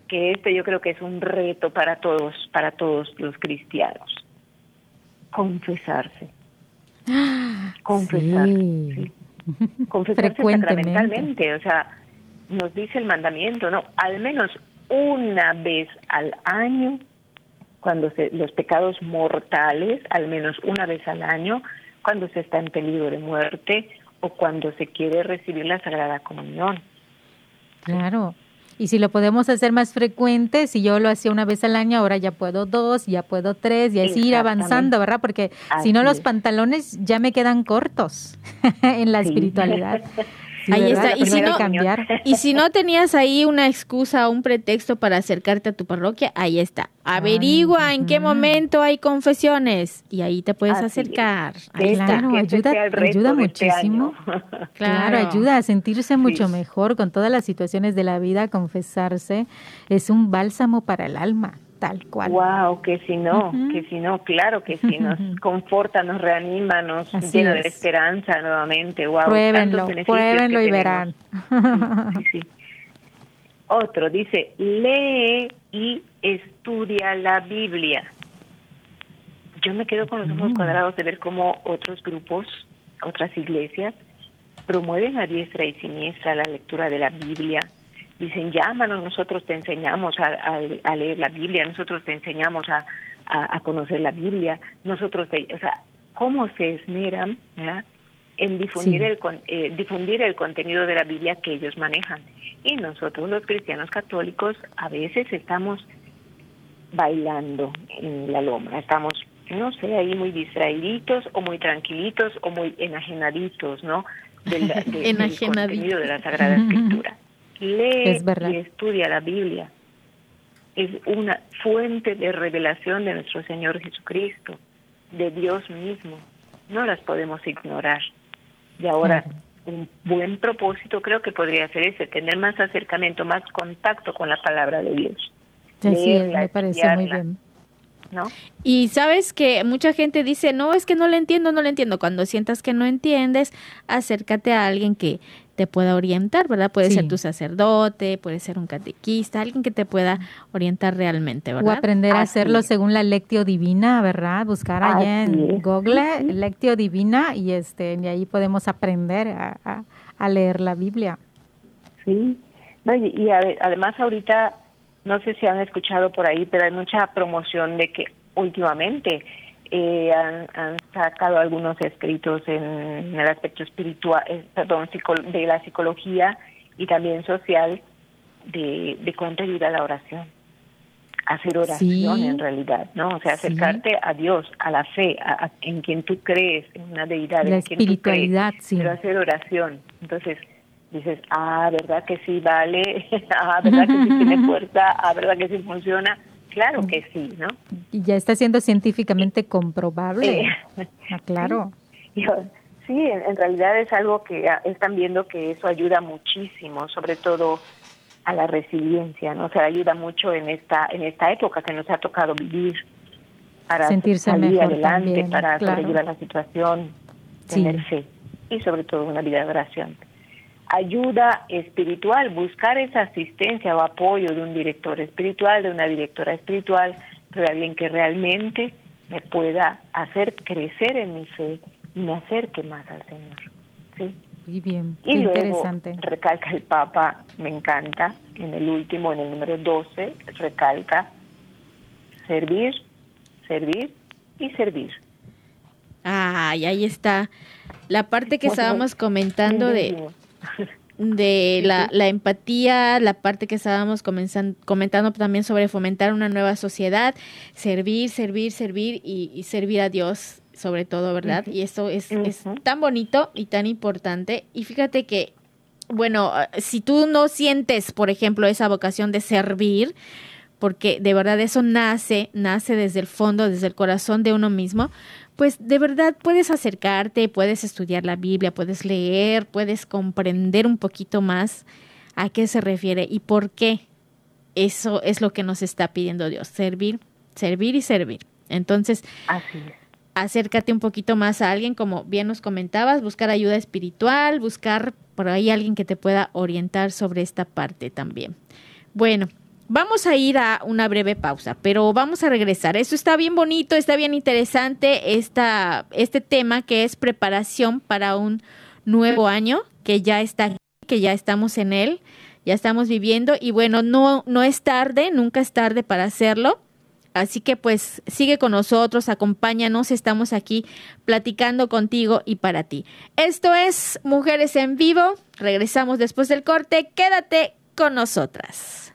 [SPEAKER 3] que este yo creo que es un reto para todos, para todos los cristianos confesarse. <gasps> Confesarse. Confesarse sacramentalmente, o sea, nos dice el mandamiento, ¿no? Al menos una vez al año, cuando se, los pecados mortales, al menos una vez al año, cuando se está en peligro de muerte o cuando se quiere recibir la Sagrada Comunión.
[SPEAKER 2] Claro. Y si lo podemos hacer más frecuente, si yo lo hacía una vez al año, ahora ya puedo dos, ya puedo tres, y así ir avanzando, ¿verdad? Porque si no, los pantalones ya me quedan cortos <laughs> en la espiritualidad. <laughs>
[SPEAKER 1] ahí está. Y si, no, <laughs> y si no tenías ahí una excusa o un pretexto para acercarte a tu parroquia, ahí está. Averigua en qué momento hay confesiones y ahí te puedes acercar. Ahí
[SPEAKER 2] claro, ayuda, ayuda este muchísimo. <laughs> claro. ayuda a sentirse mucho mejor con todas las situaciones de la vida. Confesarse es un bálsamo para el alma tal cual.
[SPEAKER 3] Wow, que si no, que si no, claro que sí, nos conforta, nos reanima, nos llena de esperanza nuevamente. Wow,
[SPEAKER 2] pruébenlo, pruébenlo y verán.
[SPEAKER 3] Otro dice, lee y estudia la Biblia. Yo me quedo con los ojos mm. cuadrados de ver cómo otros grupos, otras iglesias, promueven a diestra y siniestra la lectura de la Biblia, dicen, llámanos, nosotros te enseñamos a, leer la Biblia, nosotros te enseñamos a, conocer la Biblia, nosotros te, o sea, cómo se esmeran en difundir, el, eh, difundir el contenido de la Biblia que ellos manejan. Y nosotros los cristianos católicos a veces estamos bailando en la loma, estamos, no sé, ahí muy distraíditos o muy tranquilitos o muy enajenaditos, ¿no? Del, <laughs> del contenido de la Sagrada Escritura lee y estudia la Biblia. Es una fuente de revelación de nuestro Señor Jesucristo, de Dios mismo. No las podemos ignorar. Y ahora, un buen propósito creo que podría ser ese, tener más acercamiento, más contacto con la palabra de Dios.
[SPEAKER 2] Sí, me parece muy bien.
[SPEAKER 1] ¿No? Y sabes que mucha gente dice, no, es que no le entiendo, no le entiendo. Cuando sientas que no entiendes, acércate a alguien que te pueda orientar, ¿verdad? Puede ser tu sacerdote, puede ser un catequista, alguien que te pueda orientar realmente, ¿verdad?
[SPEAKER 2] O aprender a hacerlo según la lectio divina, ¿verdad? Buscar allá en Google lectio divina y este y ahí podemos aprender a, leer la Biblia.
[SPEAKER 3] Sí, y, además ahorita, no sé si han escuchado por ahí, pero hay mucha promoción de que últimamente eh, han, sacado algunos escritos en, el aspecto espiritual, eh, perdón, de la psicología y también social de, de cuánto ayuda la oración. Hacer oración en realidad, ¿no? O sea, acercarte a Dios, a la fe, a, en quien tú crees, en una deidad,
[SPEAKER 2] la
[SPEAKER 3] en
[SPEAKER 2] quien espiritualidad, sí.
[SPEAKER 3] Pero hacer oración. Entonces, dices, ah, ¿verdad que sí vale? <laughs> ah, ¿verdad que sí tiene <laughs> fuerza? Ah, ¿verdad que sí funciona? Claro que sí, ¿no?
[SPEAKER 2] Y ya está siendo científicamente comprobable. Ah, claro.
[SPEAKER 3] Sí, en, realidad es algo que están viendo que eso ayuda muchísimo, sobre todo a la resiliencia, ¿no? O sea, ayuda mucho en esta en esta época que nos ha tocado vivir para
[SPEAKER 2] sentirse
[SPEAKER 3] salir
[SPEAKER 2] adelante,
[SPEAKER 3] para sobrevivir a la situación, tener fe y sobre todo una vida de oración ayuda espiritual, buscar esa asistencia o apoyo de un director espiritual, de una directora espiritual, de alguien que realmente me pueda hacer crecer en mi fe y me acerque más al Señor. ¿sí?
[SPEAKER 2] Muy bien,
[SPEAKER 3] y luego,
[SPEAKER 2] interesante.
[SPEAKER 3] recalca el Papa, me encanta, en el último, en el número 12, recalca servir, servir y servir.
[SPEAKER 1] Ay, ahí está. La parte que estábamos comentando de de la, la, empatía, la parte que estábamos comentando también sobre fomentar una nueva sociedad, servir, servir, servir y, servir a Dios sobre todo, ¿verdad? Y eso es, es tan bonito y tan importante. Y fíjate que, bueno, si tú no sientes, por ejemplo, esa vocación de servir, porque de verdad eso nace, nace desde el fondo, desde el corazón de uno mismo, pues de verdad puedes acercarte, puedes estudiar la Biblia, puedes leer, puedes comprender un poquito más a qué se refiere y por qué eso es lo que nos está pidiendo Dios, servir, servir y servir. Entonces, acércate un poquito más a alguien, como bien nos comentabas, buscar ayuda espiritual, buscar por ahí alguien que te pueda orientar sobre esta parte también. Bueno, Vamos a ir a una breve pausa, pero vamos a regresar. Eso está bien bonito, está bien interesante este tema que es preparación para un nuevo año que ya está que ya estamos en él, ya estamos viviendo y bueno, no no es tarde, nunca es tarde para hacerlo. Así que pues sigue con nosotros, acompáñanos, estamos aquí platicando contigo y para ti. Esto es Mujeres en Vivo, regresamos después del corte, quédate con nosotras.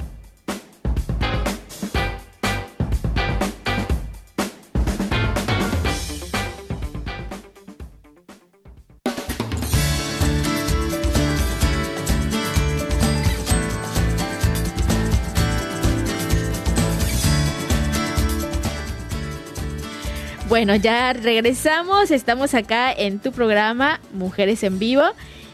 [SPEAKER 1] Bueno, ya regresamos, estamos acá en tu programa Mujeres en Vivo.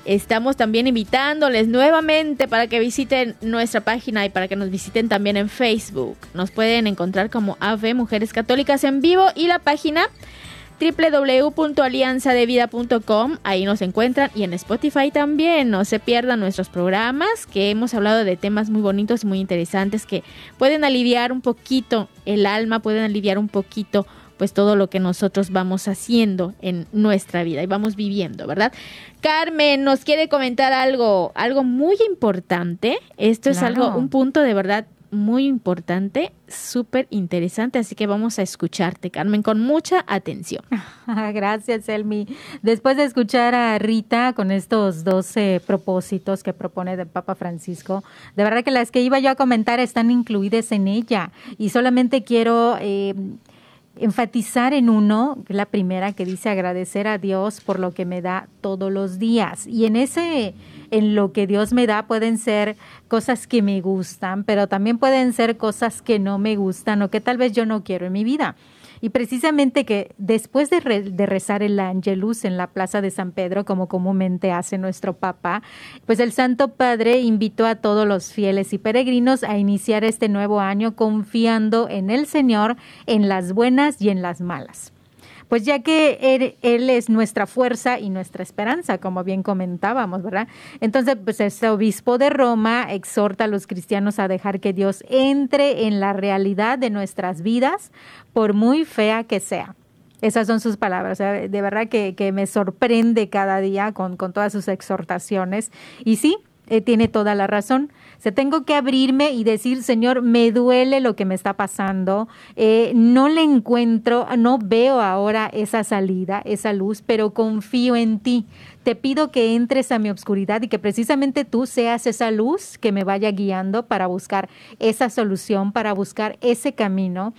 [SPEAKER 1] Estamos también invitándoles nuevamente para que visiten nuestra página y para que nos visiten también en Facebook. Nos pueden encontrar como AV Mujeres Católicas en Vivo y la página www.alianzadevida.com, ahí nos encuentran y en Spotify también, no se pierdan nuestros programas que hemos hablado de temas muy bonitos y muy interesantes que pueden aliviar un poquito el alma, pueden aliviar un poquito pues todo lo que nosotros vamos haciendo en nuestra vida y vamos viviendo, ¿verdad? Carmen nos quiere comentar algo, algo muy importante. Esto es algo, un punto de verdad muy importante, súper interesante, así que vamos a escucharte, Carmen, con mucha atención. <laughs>
[SPEAKER 2] Gracias, Elmi. Después de escuchar a Rita con estos 12 propósitos que propone el Papa Francisco, de verdad que las que iba yo a comentar están incluidas en ella y solamente quiero... Eh, enfatizar en uno, la primera que dice agradecer a Dios por lo que me da todos los días. Y en ese, en lo que Dios me da pueden ser cosas que me gustan, pero también pueden ser cosas que no me gustan o que tal vez yo no quiero en mi vida. Y precisamente que después de, rezar el Angelus en la Plaza de San Pedro, como comúnmente hace nuestro Papa, pues el Santo Padre invitó a todos los fieles y peregrinos a iniciar este nuevo año confiando en el Señor, en las buenas y en las malas pues ya que él, es nuestra fuerza y nuestra esperanza, como bien comentábamos, ¿verdad? Entonces, pues este obispo de Roma exhorta a los cristianos a dejar que Dios entre en la realidad de nuestras vidas, por muy fea que sea. Esas son sus palabras. De verdad que, me sorprende cada día con todas sus exhortaciones. Y sí, eh, tiene toda la razón. Se tengo que abrirme y decir, Señor, me duele lo que me está pasando, eh, no le encuentro, no veo ahora esa salida, esa luz, pero confío en ti. Te pido que entres a mi oscuridad y que precisamente tú seas esa luz que me vaya guiando para buscar esa solución, para buscar ese camino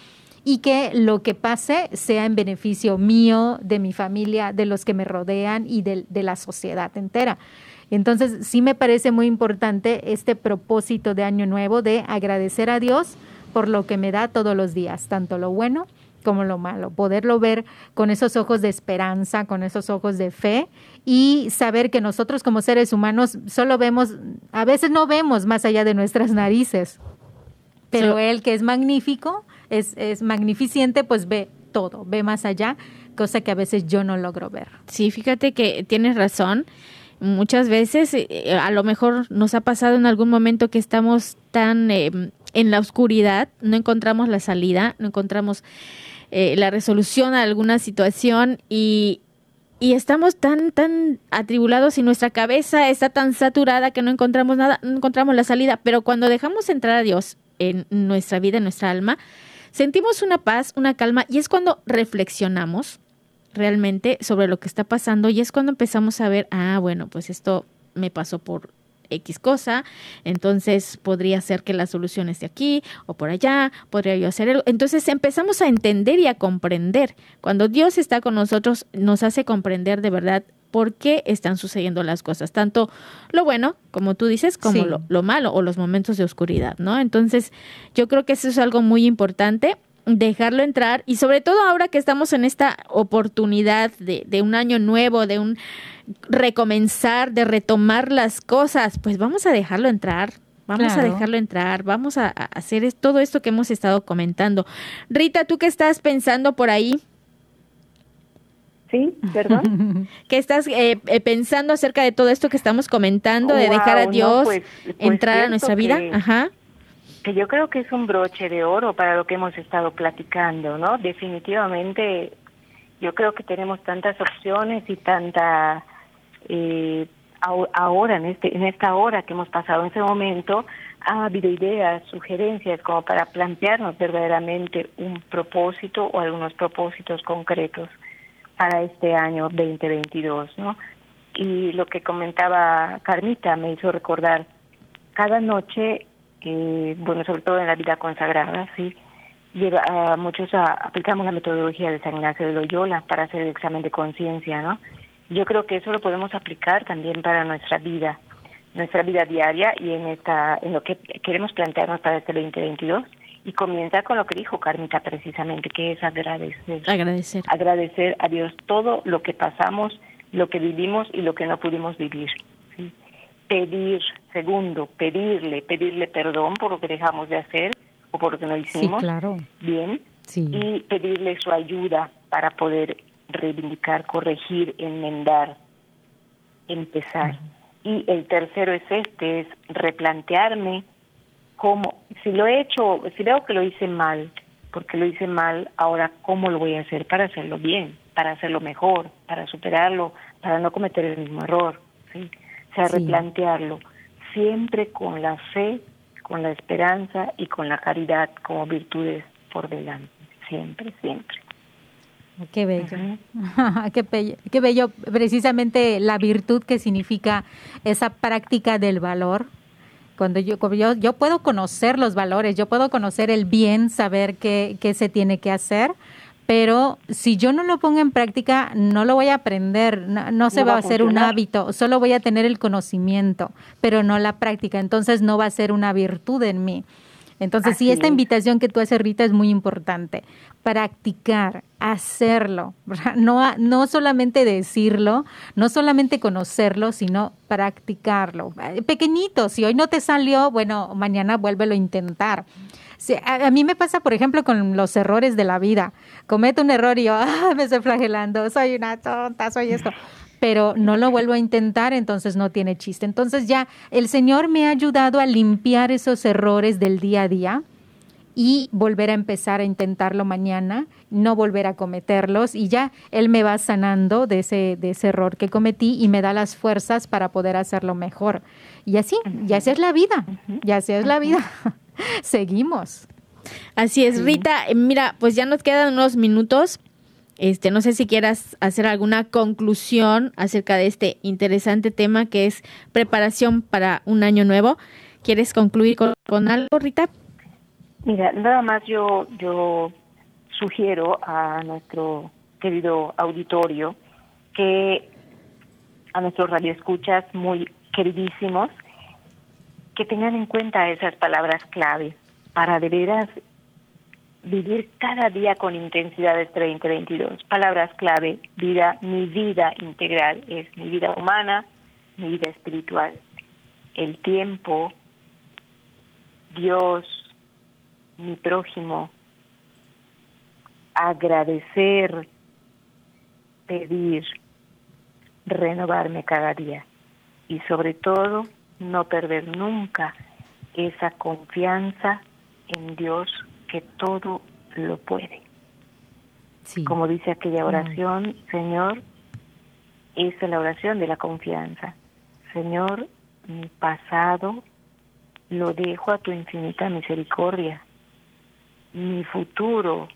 [SPEAKER 2] y que lo que pase sea en beneficio mío, de mi familia, de los que me rodean y de la sociedad entera. Entonces, sí me parece muy importante este propósito de Año Nuevo de agradecer a Dios por lo que me da todos los días, tanto lo bueno como lo malo, poderlo ver con esos ojos de esperanza, con esos ojos de fe y saber que nosotros como seres humanos solo vemos, a veces no vemos más allá de nuestras narices, pero Él que es magnífico, es, es magnificente, pues ve todo, ve más allá, cosa que a veces yo no logro ver.
[SPEAKER 1] Sí, fíjate que tienes razón muchas veces eh, a lo mejor nos ha pasado en algún momento que estamos tan eh, en la oscuridad, no encontramos la salida, no encontramos eh, la resolución a alguna situación y, y estamos tan, tan atribulados y nuestra cabeza está tan saturada que no encontramos nada, no encontramos la salida. Pero cuando dejamos entrar a Dios en nuestra vida, en nuestra alma, sentimos una paz, una calma y es cuando reflexionamos realmente sobre lo que está pasando y es cuando empezamos a ver, ah, bueno, pues esto me pasó por X cosa, entonces podría ser que la solución esté aquí o por allá, podría yo hacer algo. Entonces empezamos a entender y a comprender. Cuando Dios está con nosotros, nos hace comprender de verdad por qué están sucediendo las cosas, tanto lo bueno, como tú dices, como lo, lo, malo o los momentos de oscuridad, ¿no? Entonces, yo creo que eso es algo muy importante dejarlo entrar y sobre todo ahora que estamos en esta oportunidad de, de, un año nuevo, de un recomenzar, de retomar las cosas, pues vamos a dejarlo entrar. Vamos a dejarlo entrar, vamos a, hacer todo esto que hemos estado comentando. Rita, ¿tú qué estás pensando por ahí?
[SPEAKER 3] Sí, perdón. <laughs>
[SPEAKER 1] ¿Qué estás eh, eh, pensando acerca de todo esto que estamos comentando, de dejar a Dios pues, pues entrar a nuestra vida?
[SPEAKER 3] Ajá que yo creo que es un broche de oro para lo que hemos estado platicando, ¿no? Definitivamente yo creo que tenemos tantas opciones y tanta eh, ahora en este en esta hora que hemos pasado en ese momento ha habido ideas, sugerencias como para plantearnos verdaderamente un propósito o algunos propósitos concretos para este año 2022, ¿no? Y lo que comentaba Carmita me hizo recordar cada noche que, bueno, sobre todo en la vida consagrada, sí, lleva, a muchos aplicamos la metodología de San Ignacio de Loyola para hacer el examen de conciencia, ¿no? Yo creo que eso lo podemos aplicar también para nuestra vida, nuestra vida diaria y en esta, en lo que queremos plantearnos para este 2022 y comienza con lo que dijo Carmita precisamente, que es agradecer.
[SPEAKER 1] Agradecer.
[SPEAKER 3] Agradecer a Dios todo lo que pasamos, lo que vivimos y lo que no pudimos vivir pedir, segundo, pedirle, pedirle perdón por lo que dejamos de hacer o por lo que no hicimos.
[SPEAKER 2] claro.
[SPEAKER 3] Bien. Y pedirle su ayuda para poder reivindicar, corregir, enmendar, empezar. Y el tercero es este, es replantearme cómo, si lo he hecho, si veo que lo hice mal, porque lo hice mal, ahora cómo lo voy a hacer para hacerlo bien, para hacerlo mejor, para superarlo, para no cometer el mismo error. ¿sí? Sea, replantearlo, siempre con la fe, con la esperanza y con la caridad como virtudes por delante, siempre, siempre.
[SPEAKER 2] Qué bello. <laughs> qué bello, qué bello, precisamente la virtud que significa esa práctica del valor. Cuando yo, yo, yo puedo conocer los valores, yo puedo conocer el bien, saber qué, qué se tiene que hacer, pero si yo no lo pongo en práctica, no lo voy a aprender, no, se va, a hacer un hábito, solo voy a tener el conocimiento, pero no la práctica, entonces no va a ser una virtud en mí. Entonces, sí, esta invitación que tú haces, Rita, es muy importante. Practicar, hacerlo, <laughs> no, no solamente decirlo, no solamente conocerlo, sino practicarlo. Pequeñito, si hoy no te salió, bueno, mañana vuélvelo a intentar. A, mí me pasa, por ejemplo, con los errores de la vida. Cometo un error y yo, <laughs> ah, me estoy flagelando, soy una tonta, soy esto pero no lo vuelvo a intentar, entonces no tiene chiste. Entonces ya el Señor me ha ayudado a limpiar esos errores del día a día y volver a empezar a intentarlo mañana, no volver a cometerlos y ya Él me va sanando de ese, de ese error que cometí y me da las fuerzas para poder hacerlo mejor. Y así, ya así es la vida, ya así es la vida. <laughs> Seguimos.
[SPEAKER 1] Así es, Rita. Mira, pues ya nos quedan unos minutos este, no sé si quieras hacer alguna conclusión acerca de este interesante tema que es preparación para un año nuevo. ¿Quieres concluir con, algo, Rita?
[SPEAKER 3] Mira, nada más yo, yo sugiero a nuestro querido auditorio que a nuestros radioescuchas muy queridísimos que tengan en cuenta esas palabras clave para de veras vivir cada día con intensidades 2022. Palabras clave, vida, mi vida integral es mi vida humana, mi vida espiritual. El tiempo, Dios, mi prójimo, agradecer, pedir, renovarme cada día y sobre todo no perder nunca esa confianza en Dios que todo lo puede. Como dice aquella oración, Señor, esa es la oración de la confianza. Señor, mi pasado lo dejo a tu infinita misericordia. Mi futuro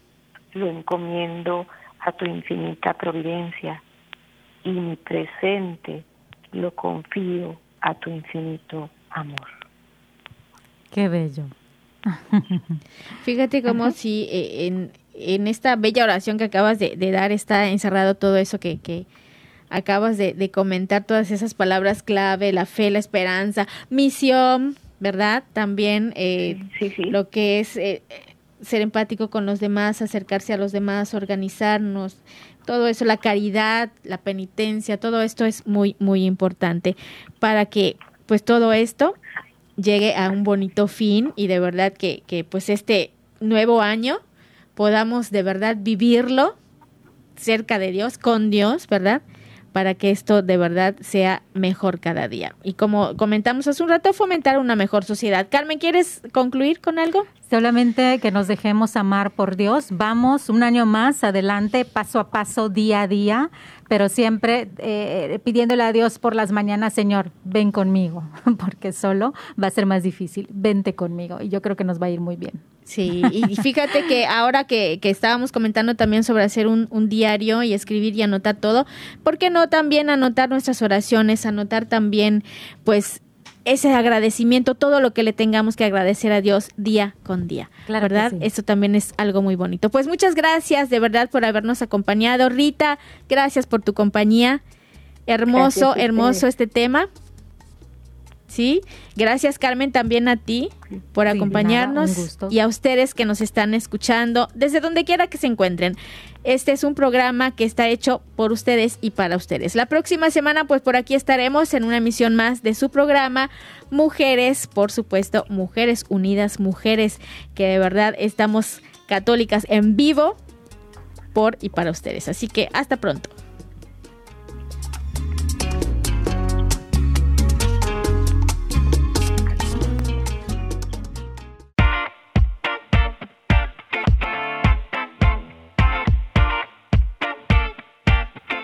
[SPEAKER 3] lo encomiendo a tu infinita providencia. Y mi presente lo confío a tu infinito amor.
[SPEAKER 2] Qué bello. <laughs>
[SPEAKER 1] Fíjate como si eh, en, en, esta bella oración que acabas de, dar está encerrado todo eso que, que acabas de, comentar, todas esas palabras clave, la fe, la esperanza, misión, ¿verdad? También eh, lo que es eh, ser empático con los demás, acercarse a los demás, organizarnos, todo eso, la caridad, la penitencia, todo esto es muy, muy importante para que pues todo esto llegue a un bonito fin y de verdad que, que pues este nuevo año podamos de verdad vivirlo cerca de Dios, con Dios, ¿verdad? Para que esto de verdad sea mejor cada día. Y como comentamos hace un rato, fomentar una mejor sociedad. Carmen, ¿quieres concluir con algo?
[SPEAKER 2] Solamente que nos dejemos amar por Dios. Vamos un año más adelante, paso a paso, día a día, pero siempre eh, pidiéndole a Dios por las mañanas, Señor, ven conmigo, <laughs> porque solo va a ser más difícil. Vente conmigo y yo creo que nos va a ir muy bien.
[SPEAKER 1] Sí, y fíjate que ahora que, que estábamos comentando también sobre hacer un, un, diario y escribir y anotar todo, ¿por qué no también anotar nuestras oraciones, anotar también, pues, ese agradecimiento, todo lo que le tengamos que agradecer a Dios día con día. Claro ¿Verdad? Eso también es algo muy bonito. Pues muchas gracias de verdad por habernos acompañado. Rita, gracias por tu compañía. Hermoso, hermoso este tema. ¿Sí? Gracias Carmen también a ti por acompañarnos y a ustedes que nos están escuchando desde donde quiera que se encuentren. Este es un programa que está hecho por ustedes y para ustedes. La próxima semana pues por aquí estaremos en una emisión más de su programa Mujeres, por supuesto, Mujeres Unidas, Mujeres que de verdad estamos católicas en vivo por y para ustedes. Así que hasta pronto.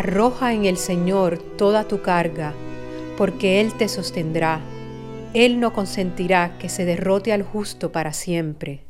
[SPEAKER 5] Arroja en el Señor toda tu carga, porque Él te sostendrá. Él no consentirá que se derrote al justo para siempre.